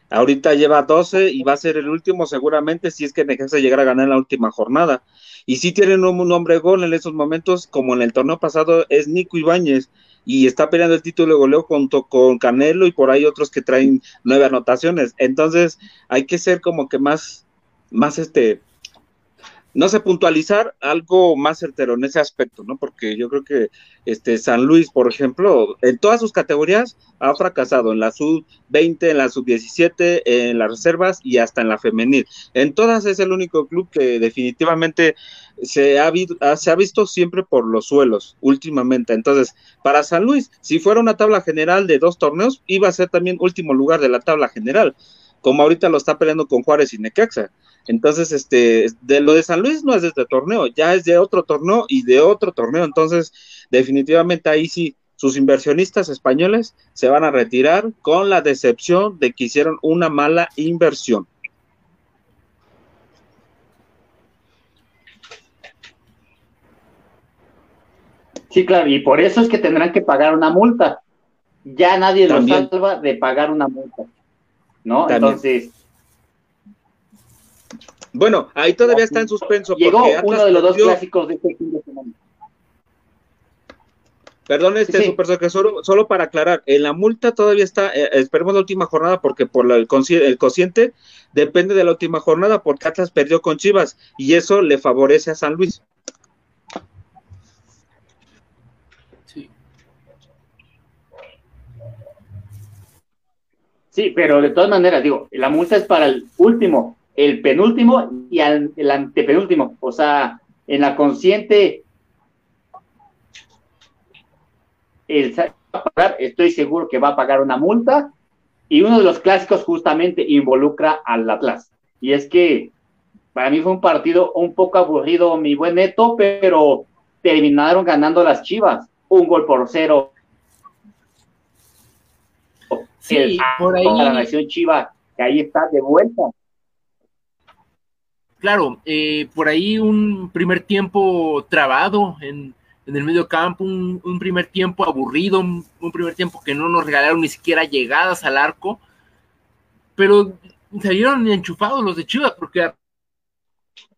Ahorita lleva 12 y va a ser el último seguramente si es que Necaxa llegar a ganar la última jornada. Y si tienen un hombre gol en esos momentos, como en el torneo pasado, es Nico Ibáñez y está peleando el título de goleo junto con Canelo y por ahí otros que traen nueve anotaciones. Entonces hay que ser como que más, más este, no sé, puntualizar algo más certero en ese aspecto, ¿no? Porque yo creo que este San Luis, por ejemplo, en todas sus categorías ha fracasado, en la sub-20, en la sub-17, en las reservas y hasta en la femenil. En todas es el único club que definitivamente se ha, se ha visto siempre por los suelos últimamente. Entonces, para San Luis, si fuera una tabla general de dos torneos, iba a ser también último lugar de la tabla general, como ahorita lo está peleando con Juárez y Necaxa. Entonces, este, de lo de San Luis no es de este torneo, ya es de otro torneo y de otro torneo. Entonces, definitivamente ahí sí, sus inversionistas españoles se van a retirar con la decepción de que hicieron una mala inversión. Sí, claro, y por eso es que tendrán que pagar una multa. Ya nadie los salva de pagar una multa. ¿No? Entonces, bueno, ahí todavía está en suspenso. Llegó uno de los dos clásicos de este fin de semana. Perdón, este super solo, solo para aclarar, en la multa todavía está, eh, esperemos la última jornada porque por el, el cociente depende de la última jornada porque Atlas perdió con Chivas y eso le favorece a San Luis. Sí. Sí, pero de todas maneras, digo, la multa es para el último, el penúltimo y el antepenúltimo. O sea, en la consciente, el, estoy seguro que va a pagar una multa y uno de los clásicos justamente involucra al Atlas. Y es que para mí fue un partido un poco aburrido, mi buen Neto, pero terminaron ganando las Chivas, un gol por cero. Sí, por ahí. La nación Chiva, que ahí está de vuelta claro, eh, por ahí un primer tiempo trabado en, el medio campo, un, primer tiempo aburrido, un, primer tiempo que no nos regalaron ni siquiera llegadas al arco, pero salieron enchufados los de Chivas, porque a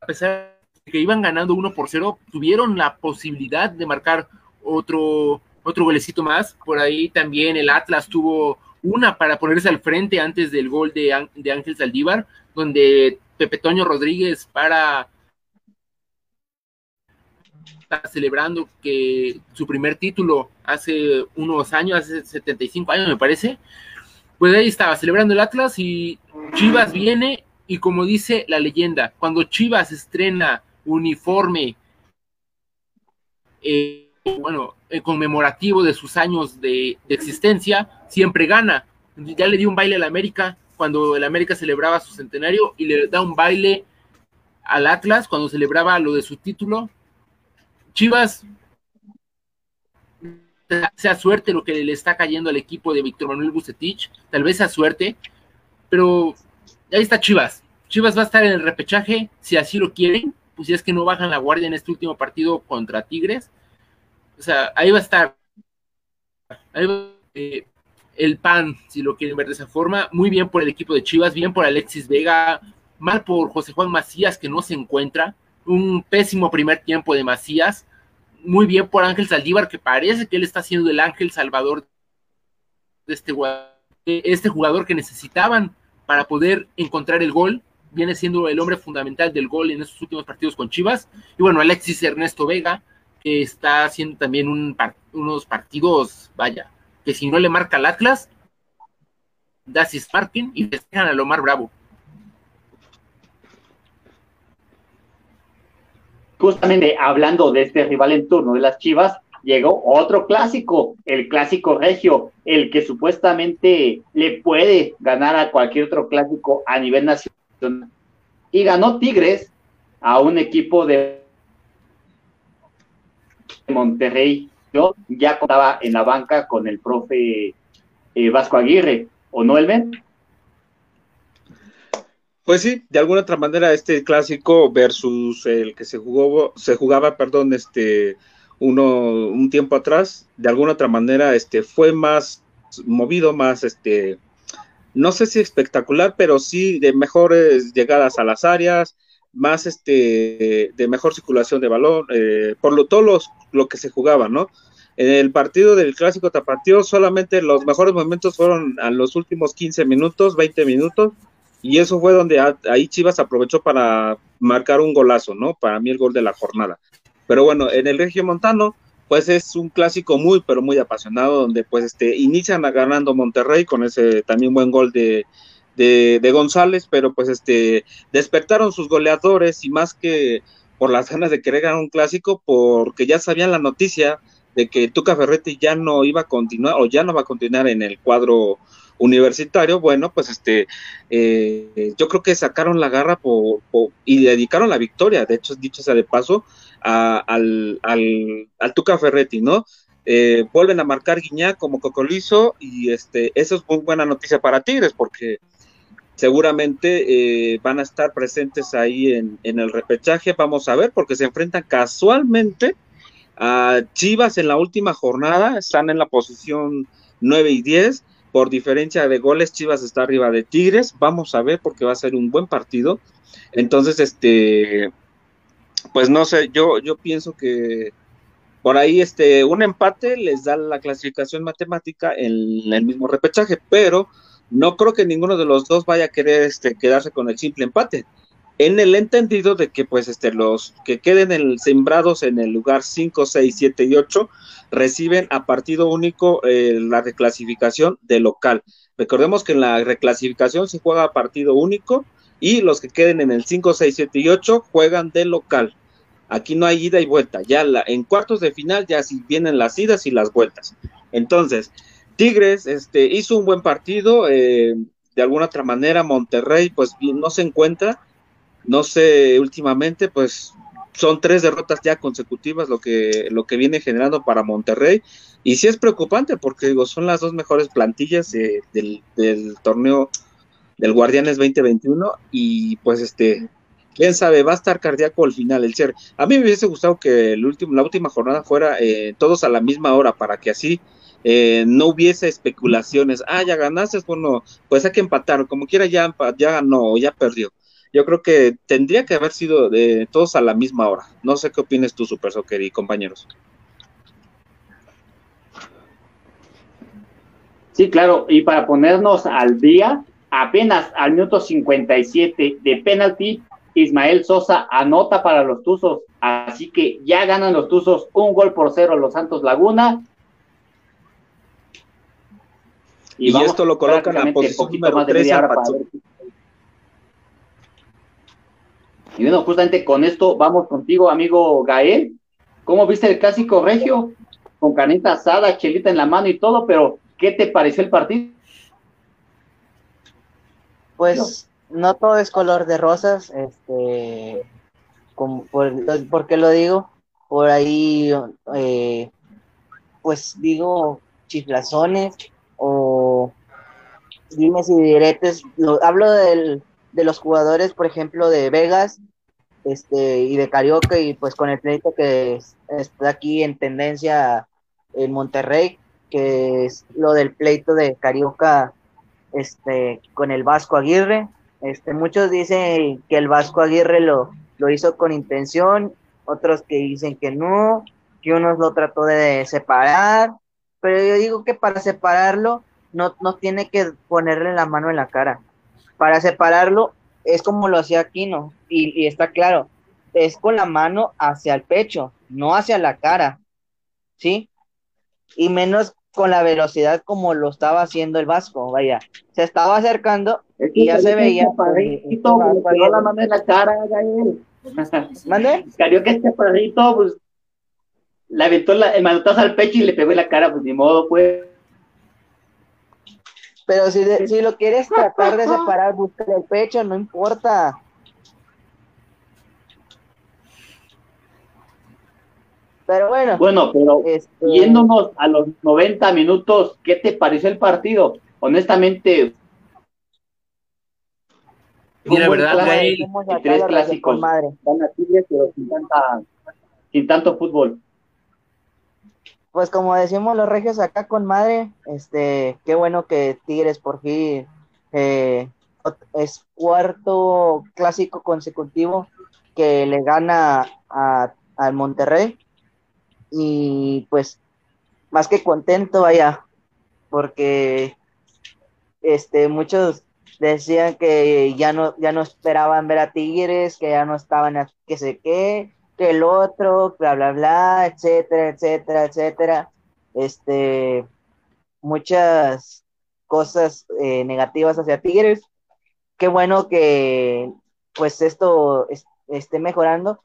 pesar de que iban ganando uno por cero, tuvieron la posibilidad de marcar otro, otro golecito más. Por ahí también el Atlas tuvo una para ponerse al frente antes del gol de, de Ángel Saldívar, donde Pepe Toño Rodríguez para está celebrando que su primer título hace unos años, hace 75 años me parece, pues ahí estaba celebrando el Atlas y Chivas viene y como dice la leyenda, cuando Chivas estrena uniforme, eh, bueno, eh, conmemorativo de sus años de, de, existencia, siempre gana. Ya le dio un baile a la América, cuando el América celebraba su centenario y le da un baile al Atlas cuando celebraba lo de su título. Chivas, sea suerte lo que le está cayendo al equipo de Víctor Manuel Bucetich, tal vez sea suerte, pero ahí está Chivas. Chivas va a estar en el repechaje, si así lo quieren, pues si es que no bajan la guardia en este último partido contra Tigres. O sea, ahí va a estar. Ahí va, eh, el pan, si lo quieren ver de esa forma. Muy bien por el equipo de Chivas, bien por Alexis Vega, mal por José Juan Macías, que no se encuentra. Un pésimo primer tiempo de Macías. Muy bien por Ángel Saldívar, que parece que él está siendo el ángel salvador de este, este jugador que necesitaban para poder encontrar el gol. Viene siendo el hombre fundamental del gol en estos últimos partidos con Chivas. Y bueno, Alexis Ernesto Vega, que está haciendo también unos partidos, vaya, que si no le marca al Atlas, da Sparking y festejan a Lomar Bravo. Justamente hablando de este rival en turno de las Chivas, llegó otro clásico, el clásico regio, el que supuestamente le puede ganar a cualquier otro clásico a nivel nacional. y ganó Tigres a un equipo de Monterrey. Yo ya contaba en la banca con el profe eh, Vasco Aguirre, ¿o no, Elmen? Pues sí, de alguna otra manera este clásico versus el que se jugó, se jugaba, perdón, este uno un tiempo atrás, de alguna otra manera este fue más movido, más este no sé si espectacular, pero sí de mejores llegadas a las áreas, más este de mejor circulación de balón, eh, por lo todo lo que se jugaba, ¿no? En el partido del clásico tapatío solamente los mejores momentos fueron a los últimos 15 minutos, 20 minutos, y eso fue donde ahí Chivas aprovechó para marcar un golazo, ¿no? Para mí el gol de la jornada. Pero bueno, en el Regio Montano, pues es un clásico muy, pero muy apasionado, donde pues este, inician ganando Monterrey con ese también buen gol de, de, González, pero pues este, despertaron sus goleadores y más que por las ganas de querer ganar un clásico, porque ya sabían la noticia de que Tuca Ferretti ya no iba a continuar o ya no va a continuar en el cuadro universitario, bueno, pues este, eh, yo creo que sacaron la garra por, y dedicaron la victoria, de hecho, dicho sea de paso, al, al, Tuca Ferretti, ¿no? Eh, vuelven a marcar Guiñac como Cocolizo y este, eso es muy buena noticia para Tigres porque seguramente eh, van a estar presentes ahí en, en, el repechaje, vamos a ver, porque se enfrentan casualmente a Chivas en la última jornada, están en la posición 9 y 10, por diferencia de goles Chivas está arriba de Tigres, vamos a ver porque va a ser un buen partido, entonces este pues no sé, yo, yo pienso que por ahí este, un empate les da la clasificación matemática en el mismo repechaje, pero no creo que ninguno de los dos vaya a querer este, quedarse con el simple empate. En el entendido de que pues este, los que queden sembrados en el lugar 5, 6, 7 y 8 reciben a partido único eh, la reclasificación de local. Recordemos que en la reclasificación se juega a partido único y los que queden en el 5, 6, 7 y 8 juegan de local. Aquí no hay ida y vuelta, ya la, en cuartos de final ya sí vienen las idas y las vueltas. Entonces, Tigres este, hizo un buen partido, eh, de alguna otra manera Monterrey pues no se encuentra, no sé, últimamente pues son tres derrotas ya consecutivas lo que, lo que viene generando para Monterrey y sí es preocupante porque digo, son las dos mejores plantillas del, del torneo del Guardianes 2021 y pues este, quién sabe, va a estar cardíaco al final el cierre. A mí me hubiese gustado que el último, la última jornada fuera eh, todos a la misma hora para que así eh, no hubiese especulaciones. Ah, ya ganaste, bueno, pues hay que empatar, como quiera ya, ya ganó, ya perdió. Yo creo que tendría que haber sido de todos a la misma hora. No sé qué opinas tú, Super Soccer y compañeros. Sí, claro, y para ponernos al día, apenas al minuto 57 de penalti, Ismael Sosa anota para los Tuzos, así que ya ganan los Tuzos un gol por cero los Santos Laguna. Y, esto lo colocan a posición número 13 Y bueno, justamente con esto vamos contigo, amigo Gael. ¿Cómo viste el clásico regio? Con caneta asada, chelita en la mano y todo, pero ¿qué te pareció el partido? Pues no, todo es color de rosas, este, como por, qué lo digo? Por ahí, eh, pues digo, chiflazones o dimes y diretes. hablo del, de los jugadores, por ejemplo, de Vegas este, y de Carioca, y pues con el pleito que está aquí en tendencia en Monterrey, que es lo del pleito de Carioca este, con el Vasco Aguirre. Este, muchos dicen que el Vasco Aguirre lo, lo hizo con intención, otros que dicen que no, que uno lo trató de separar, pero yo digo que para separarlo no, no tiene que ponerle la mano en la cara. Para separarlo es como lo hacía Aquino, y, y está claro, es con la mano hacia el pecho, no hacia la cara, ¿sí? Y menos con la velocidad como lo estaba haciendo el Vasco, vaya, se estaba acercando y ya se veía. Parrito, le la mano en la cara, Gael. ¿Mande? que este perrito, pues, le aventó la, el manotazo al pecho y le pegó en la cara, pues ni modo, pues. Pero si, de, si lo quieres tratar de separar, busca el pecho, no importa. Pero bueno. Bueno, pero este, yéndonos a los 90 minutos, ¿qué te pareció el partido? Honestamente. La verdad, Gael, tres clásicos. Van a Tigres, pero sin tanto fútbol. Pues como decimos los regios acá con madre, este, qué bueno que Tigres por fin eh, es cuarto clásico consecutivo que le gana al Monterrey. Y pues más que contento vaya porque este muchos decían que ya no, ya no esperaban ver a Tigres, que ya no estaban, a, que sé qué, que el otro, bla, bla, bla, etcétera, etcétera, etcétera. Este, muchas cosas eh, negativas hacia Tigres. Qué bueno que pues esto esté mejorando.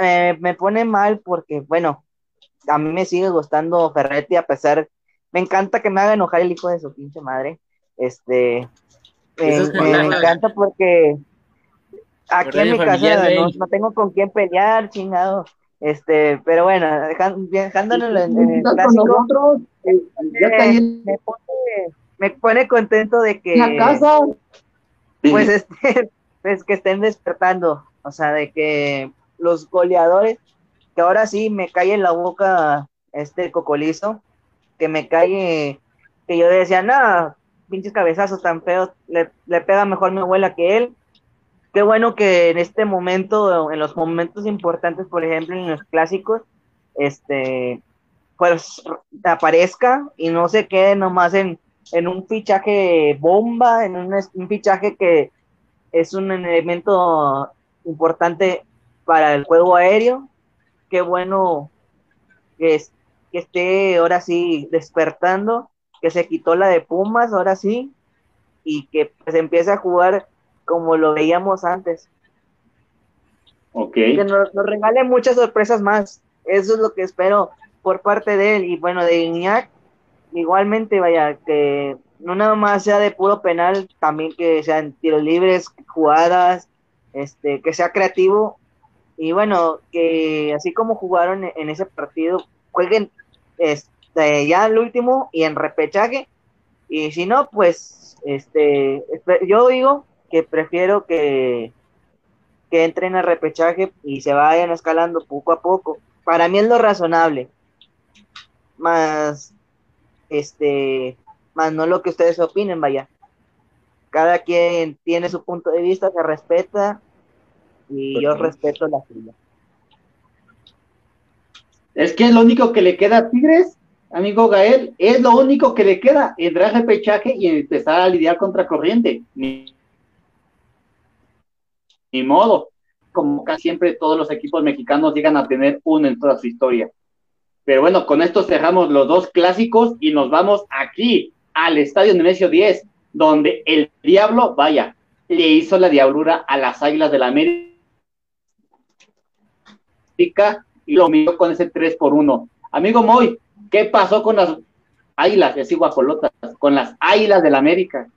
Eh, me pone mal porque, bueno, a mí me sigue gustando Ferretti a pesar, me encanta que me haga enojar el hijo de su pinche madre. Este, me, encanta porque aquí en mi casa no, tengo con quién pelear, chingado. Este, pero bueno, dejándolo en, el clásico, eh, me, pone, me pone contento de que pues este, pues que estén despertando, o sea, de que los goleadores, que ahora sí me cae en la boca este cocolizo, que me cae, que yo decía, nada, pinches cabezazos tan feos, le, pega mejor mi abuela que él. Qué bueno que en este momento, en los momentos importantes, por ejemplo, en los clásicos, este, pues aparezca y no se quede nomás en, en un fichaje bomba, en un, fichaje que es un elemento importante para el juego aéreo. Qué bueno que, esté ahora sí despertando que se quitó la de Pumas, ahora sí, y que pues empiece a jugar como lo veíamos antes. Ok. Que nos, regale muchas sorpresas más. Eso es lo que espero por parte de él. Y bueno, de Iñak, igualmente, vaya, que no nada más sea de puro penal, también que sean tiros libres, jugadas, este, que sea creativo. Y bueno, que así como jugaron en ese partido, jueguen este, ya el último y en repechaje. Y si no, pues este yo digo que prefiero que, que entren a repechaje y se vayan escalando poco a poco. Para mí es lo razonable. Más este más no lo que ustedes opinen, vaya. Cada quien tiene su punto de vista, se respeta y yo respeto la suya. Es que es lo único que le queda a Tigres amigo Gael, es lo único que le queda, entrar al pechaje y empezar a lidiar contra corriente. Ni, modo, como casi siempre todos los equipos mexicanos llegan a tener uno en toda su historia. Pero bueno, con esto cerramos los dos clásicos y nos vamos aquí al Estadio Nemesio 10, donde el Diablo, vaya, le hizo la diablura a las Águilas de la América y lo miró con ese 3 por 1. Amigo Moy, ¿Qué pasó con las águilas, así guapolotas, con las águilas del América?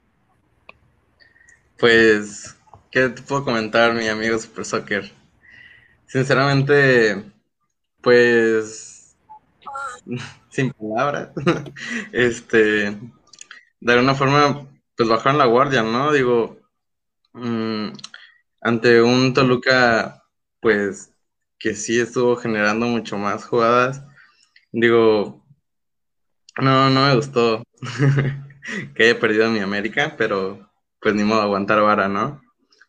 Pues, ¿qué te puedo comentar, mi amigo Super Soccer? Sinceramente, pues, sin palabras, este, de alguna forma, pues bajaron la guardia, ¿no? Digo, mm, ante un Toluca, pues, que sí estuvo generando mucho más jugadas, digo, no, no me gustó que haya perdido mi América, pero pues ni modo aguantar vara, ¿no?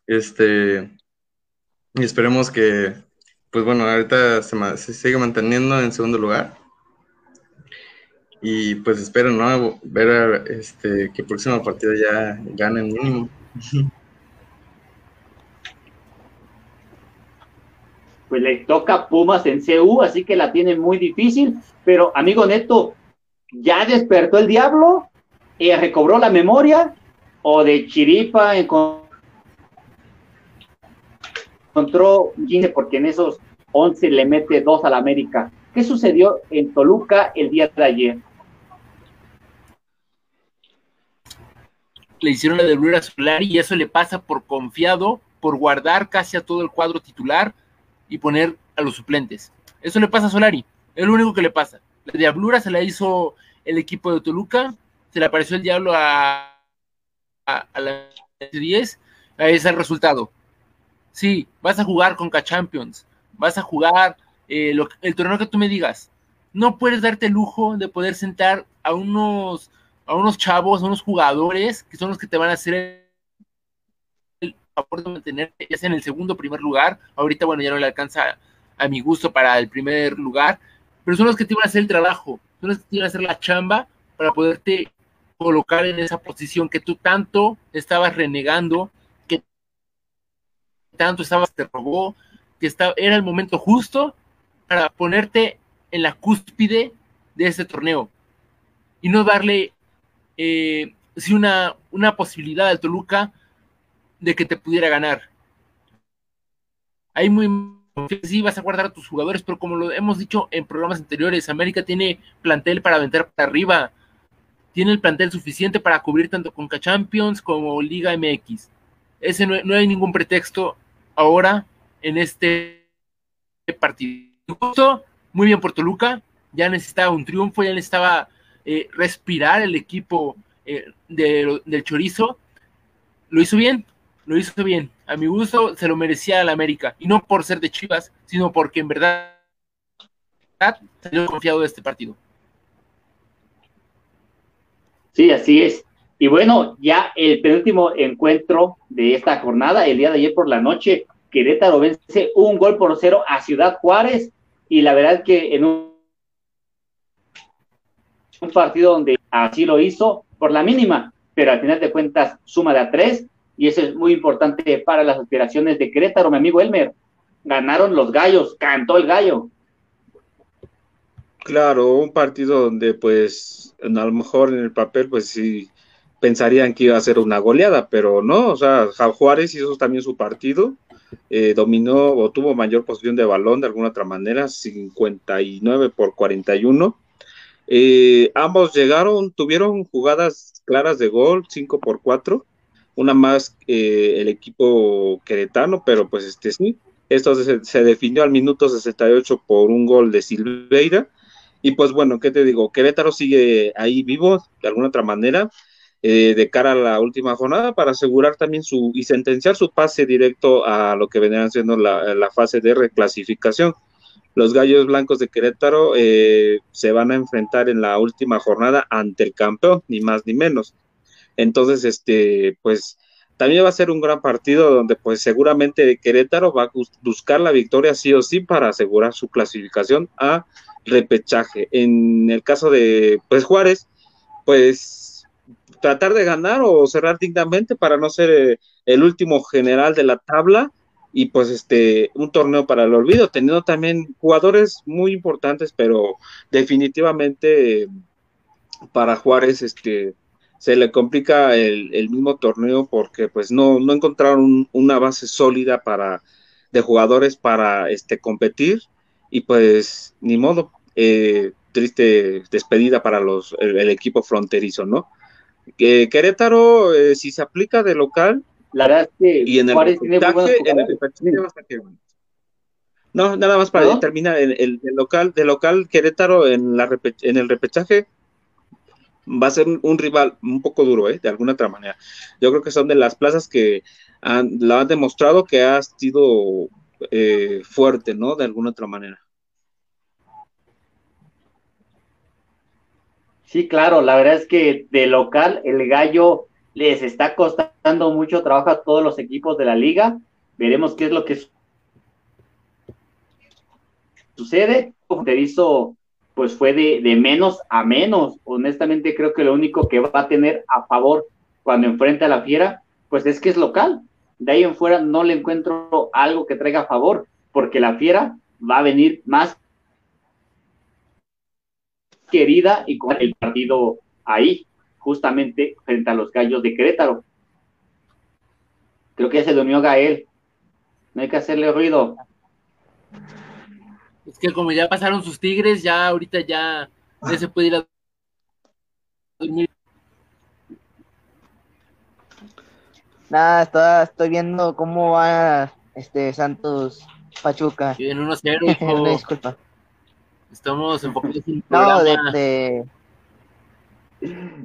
Este, y esperemos que, pues bueno, ahorita se, sigue manteniendo en segundo lugar. Y pues espero, ¿no? Ver este, que el próximo partido ya gane mínimo. Pues le toca Pumas en CU, así que la tiene muy difícil. Pero, amigo Neto, ya despertó el diablo y recobró la memoria o de chiripa encontró 15 porque en esos 11 le mete dos al América. ¿Qué sucedió en Toluca el día de ayer? Le hicieron la de a Solari y eso le pasa por confiado, por guardar casi a todo el cuadro titular y poner a los suplentes. Eso le pasa a Solari Es lo único que le pasa. La diablura se la hizo el equipo de Toluca, se le apareció el diablo a, a, la 10, ahí es el resultado. Sí, vas a jugar con K-Champions, vas a jugar eh, el torneo que tú me digas. No puedes darte el lujo de poder sentar a unos, a unos chavos, a unos jugadores que son los que te van a hacer el favor de mantenerte ya sea en el segundo primer lugar. Ahorita, bueno, ya no le alcanza a mi gusto para el primer lugar, pero son los que te van a hacer el trabajo, son los que te van a hacer la chamba para poderte colocar en esa posición que tú tanto estabas renegando, tanto estabas, te robó, que estaba, era el momento justo para ponerte en la cúspide de ese torneo y no darle eh, una, una posibilidad al Toluca de que te pudiera ganar. Hay muy sí vas a guardar a tus jugadores, pero como lo hemos dicho en programas anteriores, América tiene plantel para aventar para arriba, tiene el plantel suficiente para cubrir tanto con Champions como Liga MX. Ese no, hay ningún pretexto ahora en este partido. Muy bien por Toluca, ya necesitaba un triunfo, ya necesitaba eh, respirar el equipo eh, del chorizo. Lo hizo bien, lo hizo bien. A mi gusto se lo merecía al América. Y no por ser de Chivas, sino porque en verdad salió confiado de este partido. Sí, así es. Y bueno, ya el penúltimo encuentro de esta jornada, el día de ayer por la noche, Querétaro vence un gol por cero a Ciudad Juárez. Y la verdad que en un, partido donde así lo hizo por la mínima, pero al final de cuentas suma de a tres y eso es muy importante para las aspiraciones de Querétaro, mi amigo Elmer. Ganaron los gallos, cantó el gallo. Claro, un partido donde pues a lo mejor en el papel pues sí pensarían que iba a ser una goleada, pero no, o sea, Juárez hizo también su partido, eh, dominó o tuvo mayor posición de balón de alguna otra manera, 59 por 41. Eh, ambos llegaron, tuvieron jugadas claras de gol, 5 por 4, una más eh, el equipo queretano, pero pues este sí, esto se, definió al minuto 68 por un gol de Silveira. Y pues bueno, ¿qué te digo? Querétaro sigue ahí vivo de alguna otra manera eh, de cara a la última jornada para asegurar también su y sentenciar su pase directo a lo que vendrían siendo la, la fase de reclasificación. Los Gallos Blancos de Querétaro eh, se van a enfrentar en la última jornada ante el campeón, ni más ni menos. Entonces, este, pues también va a ser un gran partido donde pues seguramente Querétaro va a buscar la victoria sí o sí para asegurar su clasificación a repechaje. En el caso de pues Juárez, pues tratar de ganar o cerrar dignamente para no ser eh, el último general de la tabla y pues este un torneo para el olvido, teniendo también jugadores muy importantes, pero definitivamente para Juárez este se le complica el, mismo torneo porque pues no, no encontraron una base sólida para de jugadores para este competir y pues ni modo eh, triste despedida para los el, equipo fronterizo no que Querétaro eh, si se aplica de local la verdad que y en el no nada más para terminar el, el, local de local Querétaro en la en el repechaje va a ser un rival un poco duro, ¿eh? de alguna otra manera. Yo creo que son de las plazas que han, lo han demostrado que ha sido eh, fuerte, ¿no? De alguna otra manera. Sí, claro, la verdad es que de local el gallo les está costando mucho trabajo a todos los equipos de la liga. Veremos qué es lo que sucede. Te hizo pues fue de, menos a menos. Honestamente creo que lo único que va a tener a favor cuando enfrenta a la fiera, pues es que es local. De ahí en fuera no le encuentro algo que traiga a favor, porque la fiera va a venir más querida y con el partido ahí, justamente frente a los gallos de Querétaro. Creo que ya se durmió Gael. No hay que hacerle ruido. Es que como ya pasaron sus tigres, ya ahorita ya, se puede ir a dormir. Nada, estoy viendo cómo va este Santos Pachuca. En 1-0. disculpa. Estamos enfocados en el No, de, programa. de-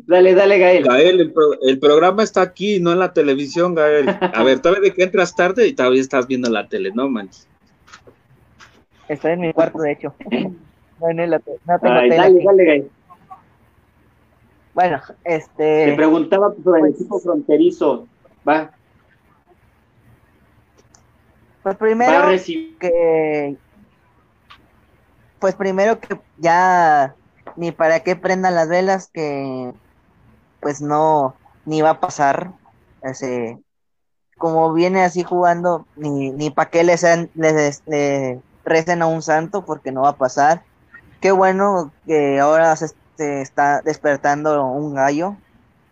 Dale, dale, Gael. Gael, el, pro- el programa está aquí, no en la televisión, Gael. A ver, todavía de que entras tarde y todavía estás viendo la tele, no manches. estoy en mi cuarto, de hecho. No, en el- no tengo Ay, tele dale, aquí. dale, Gael. Bueno, Te este, preguntaba sobre el pues- equipo fronterizo. Va, pues va primero a recibir. que, pues primero que ya ni para qué prendan las velas, que pues no, ni va a pasar. Como viene así jugando, ni, ni para qué les- le recen a un santo, porque no va a pasar. Qué bueno que ahora se, se está despertando un gallo.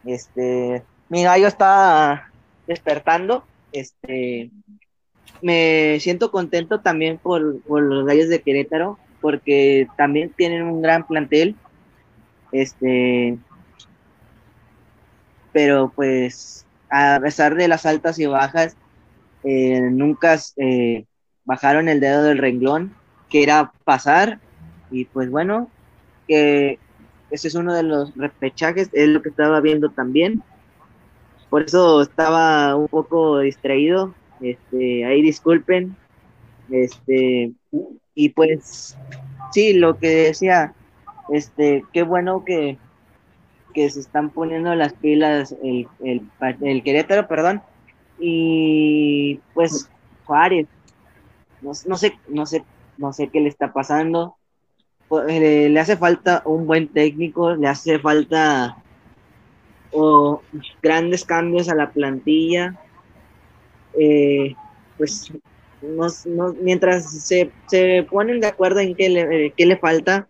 Este, mi gallo está despertando. Este, me siento contento también por, por los gallos de Querétaro, porque también tienen un gran plantel. Este, pero pues a pesar de las altas y bajas, eh, nunca eh, bajaron el dedo del renglón, que era pasar, y pues bueno, que ese es uno de los repechajes, es lo que estaba viendo también. Por eso estaba un poco distraído. Este, ahí disculpen. Este, y pues sí, lo que decía, este, qué bueno que, que se están poniendo las pilas el, el, el Querétaro, perdón, y pues Juárez, no, no sé, no sé, no sé qué le está pasando. Pues, Le, hace falta un buen técnico, le hace falta o grandes cambios a la plantilla. Eh, pues no, no- mientras se, se ponen de acuerdo en qué le, eh, qué le falta,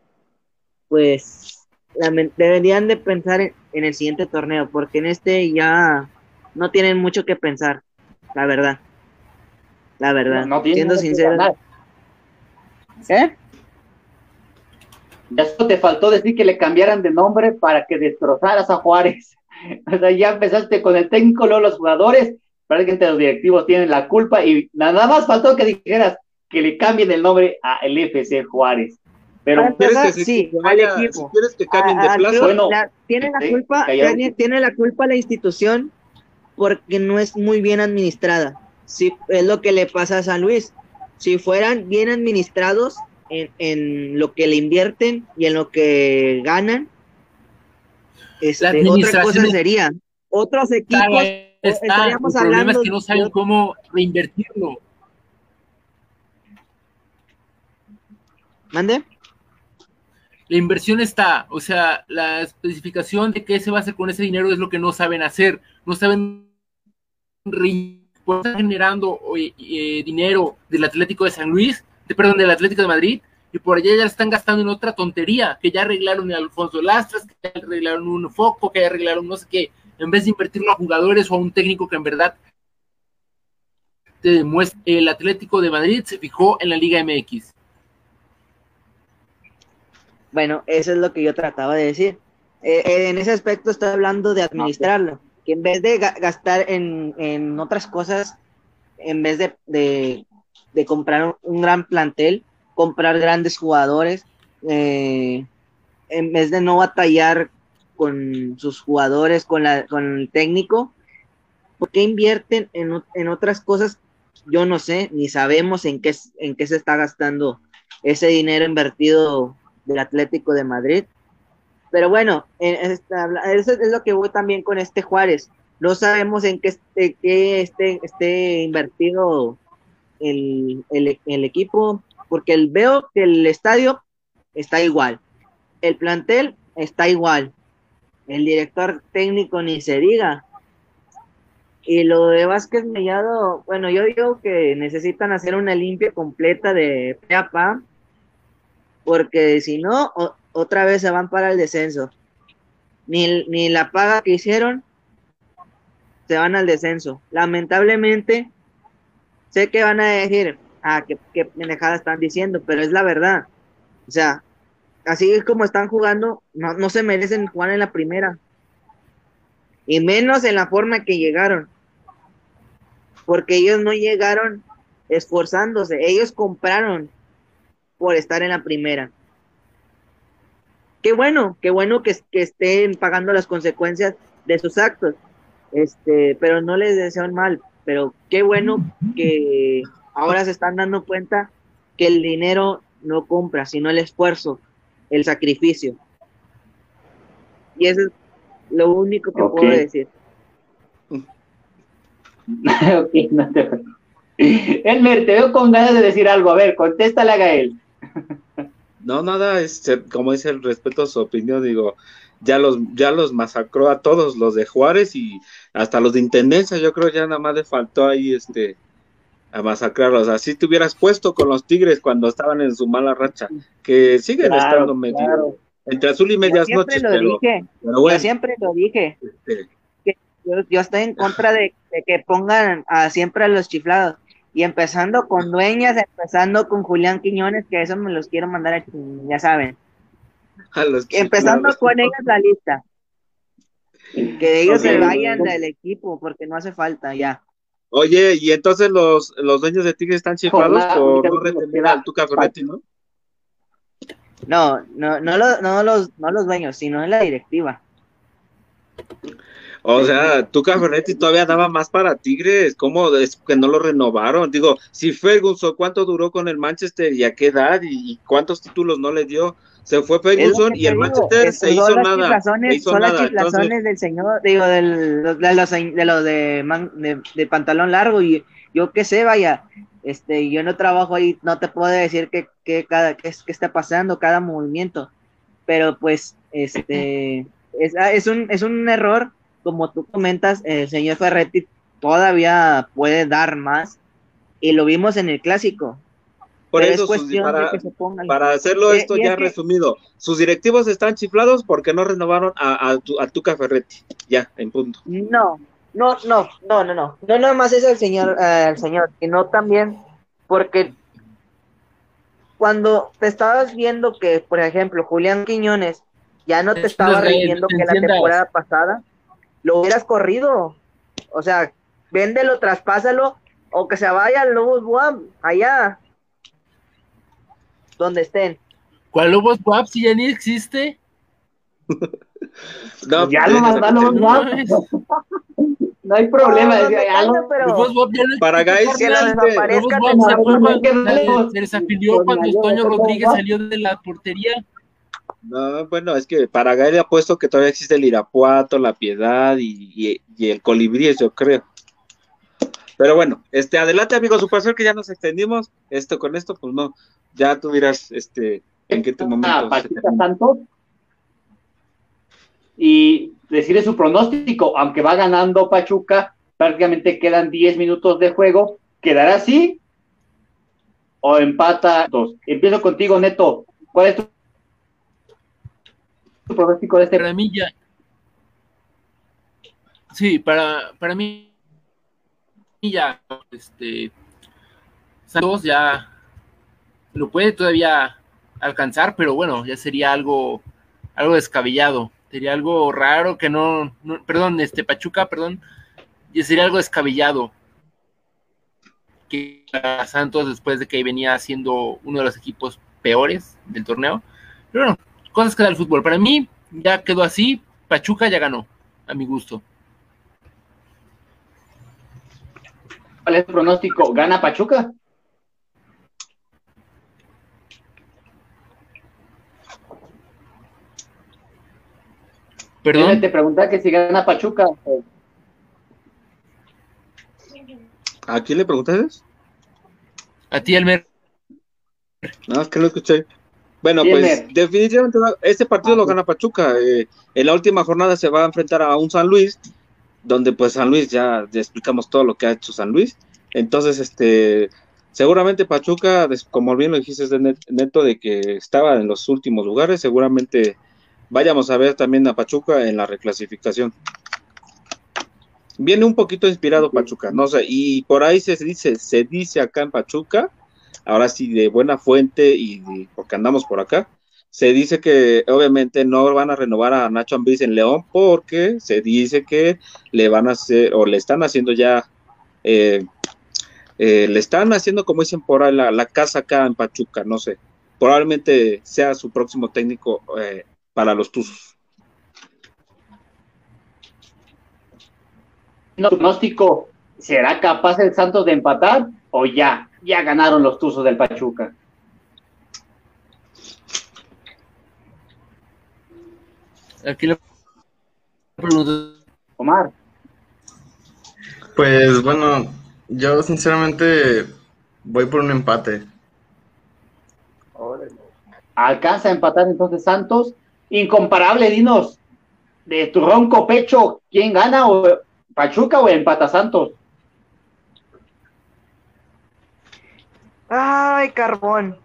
pues deberían de pensar en, en el siguiente torneo, porque en este ya no tienen mucho que pensar, la verdad. La verdad, No, no tiene siendo sincero. ¿Eh? Ya solo te faltó decir que le cambiaran de nombre para que destrozaras a Juárez. O sea, ya empezaste con el técnico, luego los jugadores, prácticamente los directivos tienen la culpa y nada más faltó que dijeras que le cambien el nombre a el FC Juárez. Pero ¿Quieres empezar, que sí, que al vaya- equipo. si quieres que cambien de Ah, ah, plaza? Bueno, la- tiene la sí, culpa, tiene, tiene la culpa la institución porque no es muy bien administrada. Sí, es lo que le pasa a San Luis. Si fueran bien administrados en, en lo que le invierten y en lo que ganan, este, otra cosa sería. Otros equipos, Está. El problema es que no saben cómo reinvertirlo. ¿mande? La inversión está, o sea, la especificación de qué se va a hacer con ese dinero es lo que no saben hacer. No saben pues, están generando eh, dinero del Atlético de San Luis, de, perdón, del Atlético de Madrid, y por allá ya están gastando en otra tontería, que ya arreglaron el Alfonso Lastras, que ya arreglaron un foco, que ya arreglaron no sé qué, en vez de invertirlo a jugadores o a un técnico que en verdad te demuestre. El Atlético de Madrid se fijó en la Liga MX. Bueno, eso es lo que yo trataba de decir. Eh, eh, en ese aspecto estoy hablando de administrarlo, que en vez de ga- gastar en, en otras cosas, en vez de, de- comprar un gran plantel, comprar grandes jugadores, eh, en vez de no batallar con sus jugadores, con, la, con el técnico, ¿por qué invierten en, en otras cosas? Yo no sé, ni sabemos en qué, en qué se está gastando ese dinero invertido del Atlético de Madrid. Pero bueno, en esta- eso es lo que voy también con este Juárez. No sabemos en qué esté, qué esté, esté invertido el, el- el equipo, porque el, veo que el estadio está igual, el plantel está igual, el director técnico ni se diga. Y lo de Vázquez Mellado, bueno, yo digo que necesitan hacer una limpia completa de pe a pa, porque si no, otra vez se van para el descenso. Ni, ni la paga que hicieron, se van al descenso. Lamentablemente, sé que van a decir, ah, qué, qué pendejada están diciendo, pero es la verdad. O sea, así es como están jugando, no, no se merecen jugar en la primera. Y menos en la forma que llegaron. Porque ellos no llegaron esforzándose, ellos compraron por estar en la primera. qué bueno, qué bueno que, que estén pagando las consecuencias de sus actos, este, pero no les deseo mal, pero qué bueno que ahora se están dando cuenta que el dinero no compra, sino el esfuerzo, el sacrificio. Y eso es lo único que puedo decir. ok, no te Elmer, te veo con ganas de decir algo. A ver, contéstale a Gael. No, nada, este, como dice el respeto a su opinión, digo, ya los, ya los masacró a todos los de Juárez y hasta los de Intendencia, yo creo ya nada más le faltó ahí este a masacrarlos. Así te hubieras puesto con los Tigres cuando estaban en su mala racha, que siguen estando medio entre azul y medias noches. Pero, Yo siempre lo dije. Este, yo, estoy en contra de, que pongan a, siempre a los chiflados. Y empezando con Dueñas, empezando con Julián Quiñones, que eso me los quiero mandar a ya saben. empezando con ellos la lista. Que ellos se vayan del equipo, porque no hace falta ya. Oye, y entonces los, los dueños de Tigres están chiflados por no retener al Tuca Ferretti, ¿no? No, no, no, los, no, los, no los dueños, sino en la directiva. O sea, Tuca Ferretti todavía daba más para Tigres, ¿cómo es que no lo renovaron? Digo, si Ferguson, ¿cuánto duró con el Manchester y a qué edad y, cuántos títulos no le dio? Se fue Ferguson y el Manchester se hizo nada. son las chiflazones del señor, digo, del, de los de, los de, de, pantalón largo y yo qué sé, vaya, este, yo no trabajo ahí, no te puedo decir qué que cada, qué está pasando, cada movimiento, pero pues, este, es, es, un, es un error como tú comentas, el señor Ferretti todavía puede dar más y lo vimos en el clásico. Por eso, para, hacerlo esto ya resumido, sus directivos están chiflados porque no renovaron a, a, Tuca Ferretti, ya, en punto. No, no, no, no, no, no, no nada más es el señor, eh, el señor, sino también porque cuando te estabas viendo que, por ejemplo, Julián Quiñones ya no te estaba rindiendo que la temporada pasada, lo hubieras corrido. O sea, véndelo, traspásalo, o que se vaya al Lobos Buam, allá, donde estén. ¿Cuál Lobos Buam si ya ni existe? no, ya lo mandaron Buam. No hay problema. No, no, pero... Para Gael se desafilió cuando Toño Rodríguez salió de la portería. No, bueno, es que para Gael apuesto que todavía existe el Irapuato, la Piedad y, el Colibrí, yo creo. Pero bueno, este, adelante amigos, su pastor que ya nos extendimos, esto con esto, pues no, ya tú dirás, este, en qué momento. Santos y decirle su pronóstico, aunque va ganando Pachuca, prácticamente quedan 10 minutos de juego, ¿quedará así? ¿O empata dos? Empiezo contigo, Neto, ¿cuál es tu de este. Para mí ya. Sí, para, para mí ya, este, Santos ya lo puede todavía alcanzar, pero bueno, ya sería algo, algo descabellado, sería algo raro que no, perdón, este Pachuca, perdón, ya sería algo descabellado que Santos después de que venía siendo uno de los equipos peores del torneo, pero bueno, cosas que da el fútbol. Para mí ya quedó así, Pachuca ya ganó, a mi gusto. ¿Cuál es el pronóstico? ¿Gana Pachuca? Perdón. Te preguntaba que si gana Pachuca. ¿A quién le preguntas? A ti, Elmer. No, es que no escuché. Bueno, pues definitivamente este partido lo gana Pachuca. Eh, en la última jornada se va a enfrentar a un San Luis, donde pues San Luis ya, explicamos todo lo que ha hecho San Luis. Entonces, este, seguramente Pachuca, como bien lo dijiste de Neto, de que estaba en los últimos lugares, seguramente vayamos a ver también a Pachuca en la reclasificación. Viene un poquito inspirado Pachuca, no sé, y por ahí se dice, se dice acá en Pachuca ahora sí de buena fuente y porque andamos por acá, se dice que obviamente no van a renovar a Nacho Ambriz en León porque se dice que le van a hacer o le están haciendo ya, eh, eh, le están haciendo como dicen por ahí la, casa acá en Pachuca, no sé, probablemente sea su próximo técnico eh, para los Tuzos. pronóstico, ¿será capaz el Santos de empatar o ya, ya ganaron los Tuzos del Pachuca? Aquí le Omar. Pues bueno, yo sinceramente voy por un empate. Alcanza a empatar entonces Santos. Incomparable, dinos, de tu ronco pecho, ¿quién gana? O ¿Pachuca o empata Santos? Ay, carbón.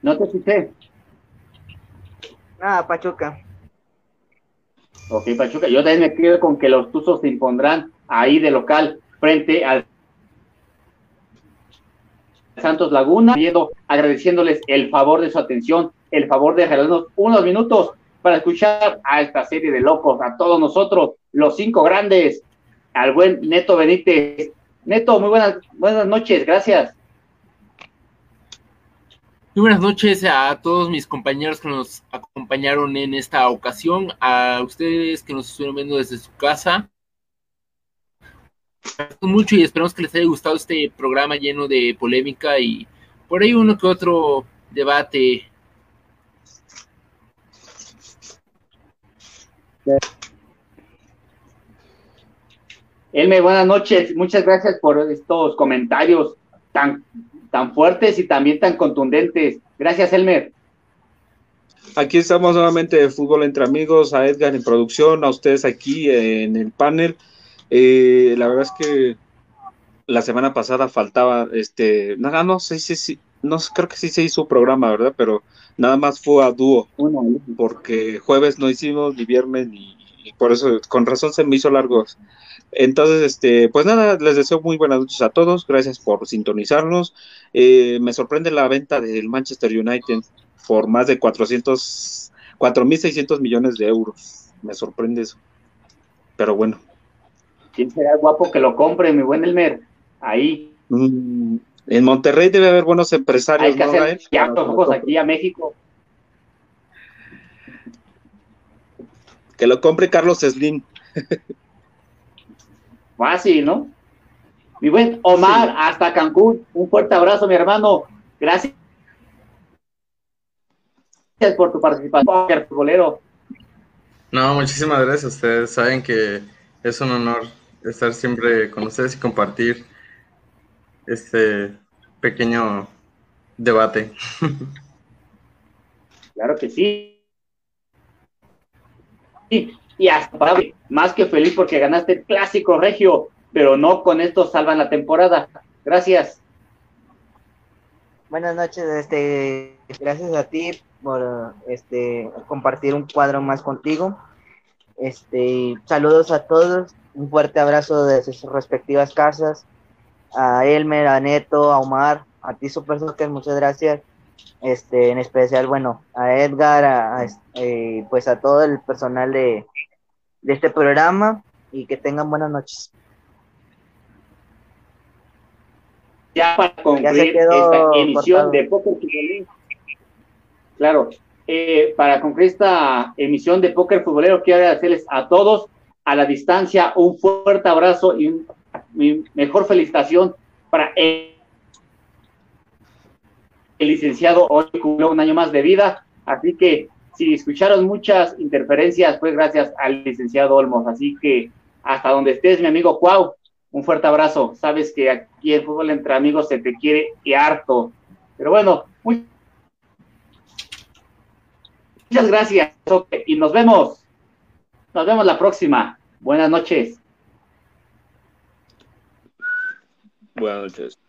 No te escuché. Ah, Pachuca. Ok, Pachuca. Yo también me quedo con que los Tuzos se impondrán ahí de local frente al Santos Laguna, agradeciéndoles el favor de su atención, el favor de regalarnos unos minutos para escuchar a esta serie de locos, a todos nosotros, los cinco grandes, al buen Neto Benítez. Neto, muy buenas, buenas noches, gracias. Muy buenas noches a todos mis compañeros que nos acompañaron en esta ocasión, a ustedes que nos estuvieron viendo desde su casa. Mucho y esperamos que les haya gustado este programa lleno de polémica y por ahí uno que otro debate Elmer, buenas noches. Muchas gracias por estos comentarios tan, tan fuertes y también tan contundentes. Gracias, Elmer. Aquí estamos nuevamente de Fútbol entre Amigos, a Edgar en producción, a ustedes aquí en el panel. Eh, la verdad es que la semana pasada faltaba, este, nada, no sé si, sí, no creo que sí se hizo programa, ¿verdad? Pero nada más fue a dúo, porque jueves no hicimos, ni viernes, ni, por eso, con razón se me hizo largo. Entonces, este, pues nada, les deseo muy buenas noches a todos, gracias por sintonizarnos. Eh, me sorprende la venta del Manchester United por más de 400, 4.600 millones de euros. Me sorprende eso. Pero bueno. ¿Quién será guapo que lo compre, mi buen Elmer? Ahí. Mm, en Monterrey debe haber buenos empresarios. Hay que hacer los ojos aquí a México. Que lo compre Carlos Slim. Fácil, ¿no? Mi buen Omar, hasta Cancún. Un fuerte abrazo, mi hermano. Gracias por tu participación, futbolero. No, muchísimas gracias. Ustedes saben que es un honor estar siempre con ustedes y compartir este pequeño debate. Claro que sí. Y hasta más que feliz porque ganaste el clásico regio, pero no con esto salvan la temporada. Gracias. Buenas noches, este, gracias a ti por este compartir un cuadro más contigo. Este, saludos a todos, un fuerte abrazo desde sus respectivas casas a Elmer, a Neto, a Omar, a ti Super Soccer, muchas gracias. Este, en especial, bueno, a Edgar, a, eh, pues a todo el personal de, de este programa y que tengan buenas noches. Ya para concluir esta emisión de Poker Futbolero, claro, eh, para concluir esta emisión de Poker Futbolero, quiero agradecerles a todos a la distancia un fuerte abrazo y un mi mejor felicitación para el, licenciado hoy cumplió un año más de vida, así que si escucharon muchas interferencias fue gracias al licenciado Olmos, así que hasta donde estés mi amigo Cuau, un fuerte abrazo, sabes que aquí en Fútbol Entre Amigos se te quiere y harto, pero bueno, muchas gracias y nos vemos, nos vemos la próxima, buenas noches. Buenas noches.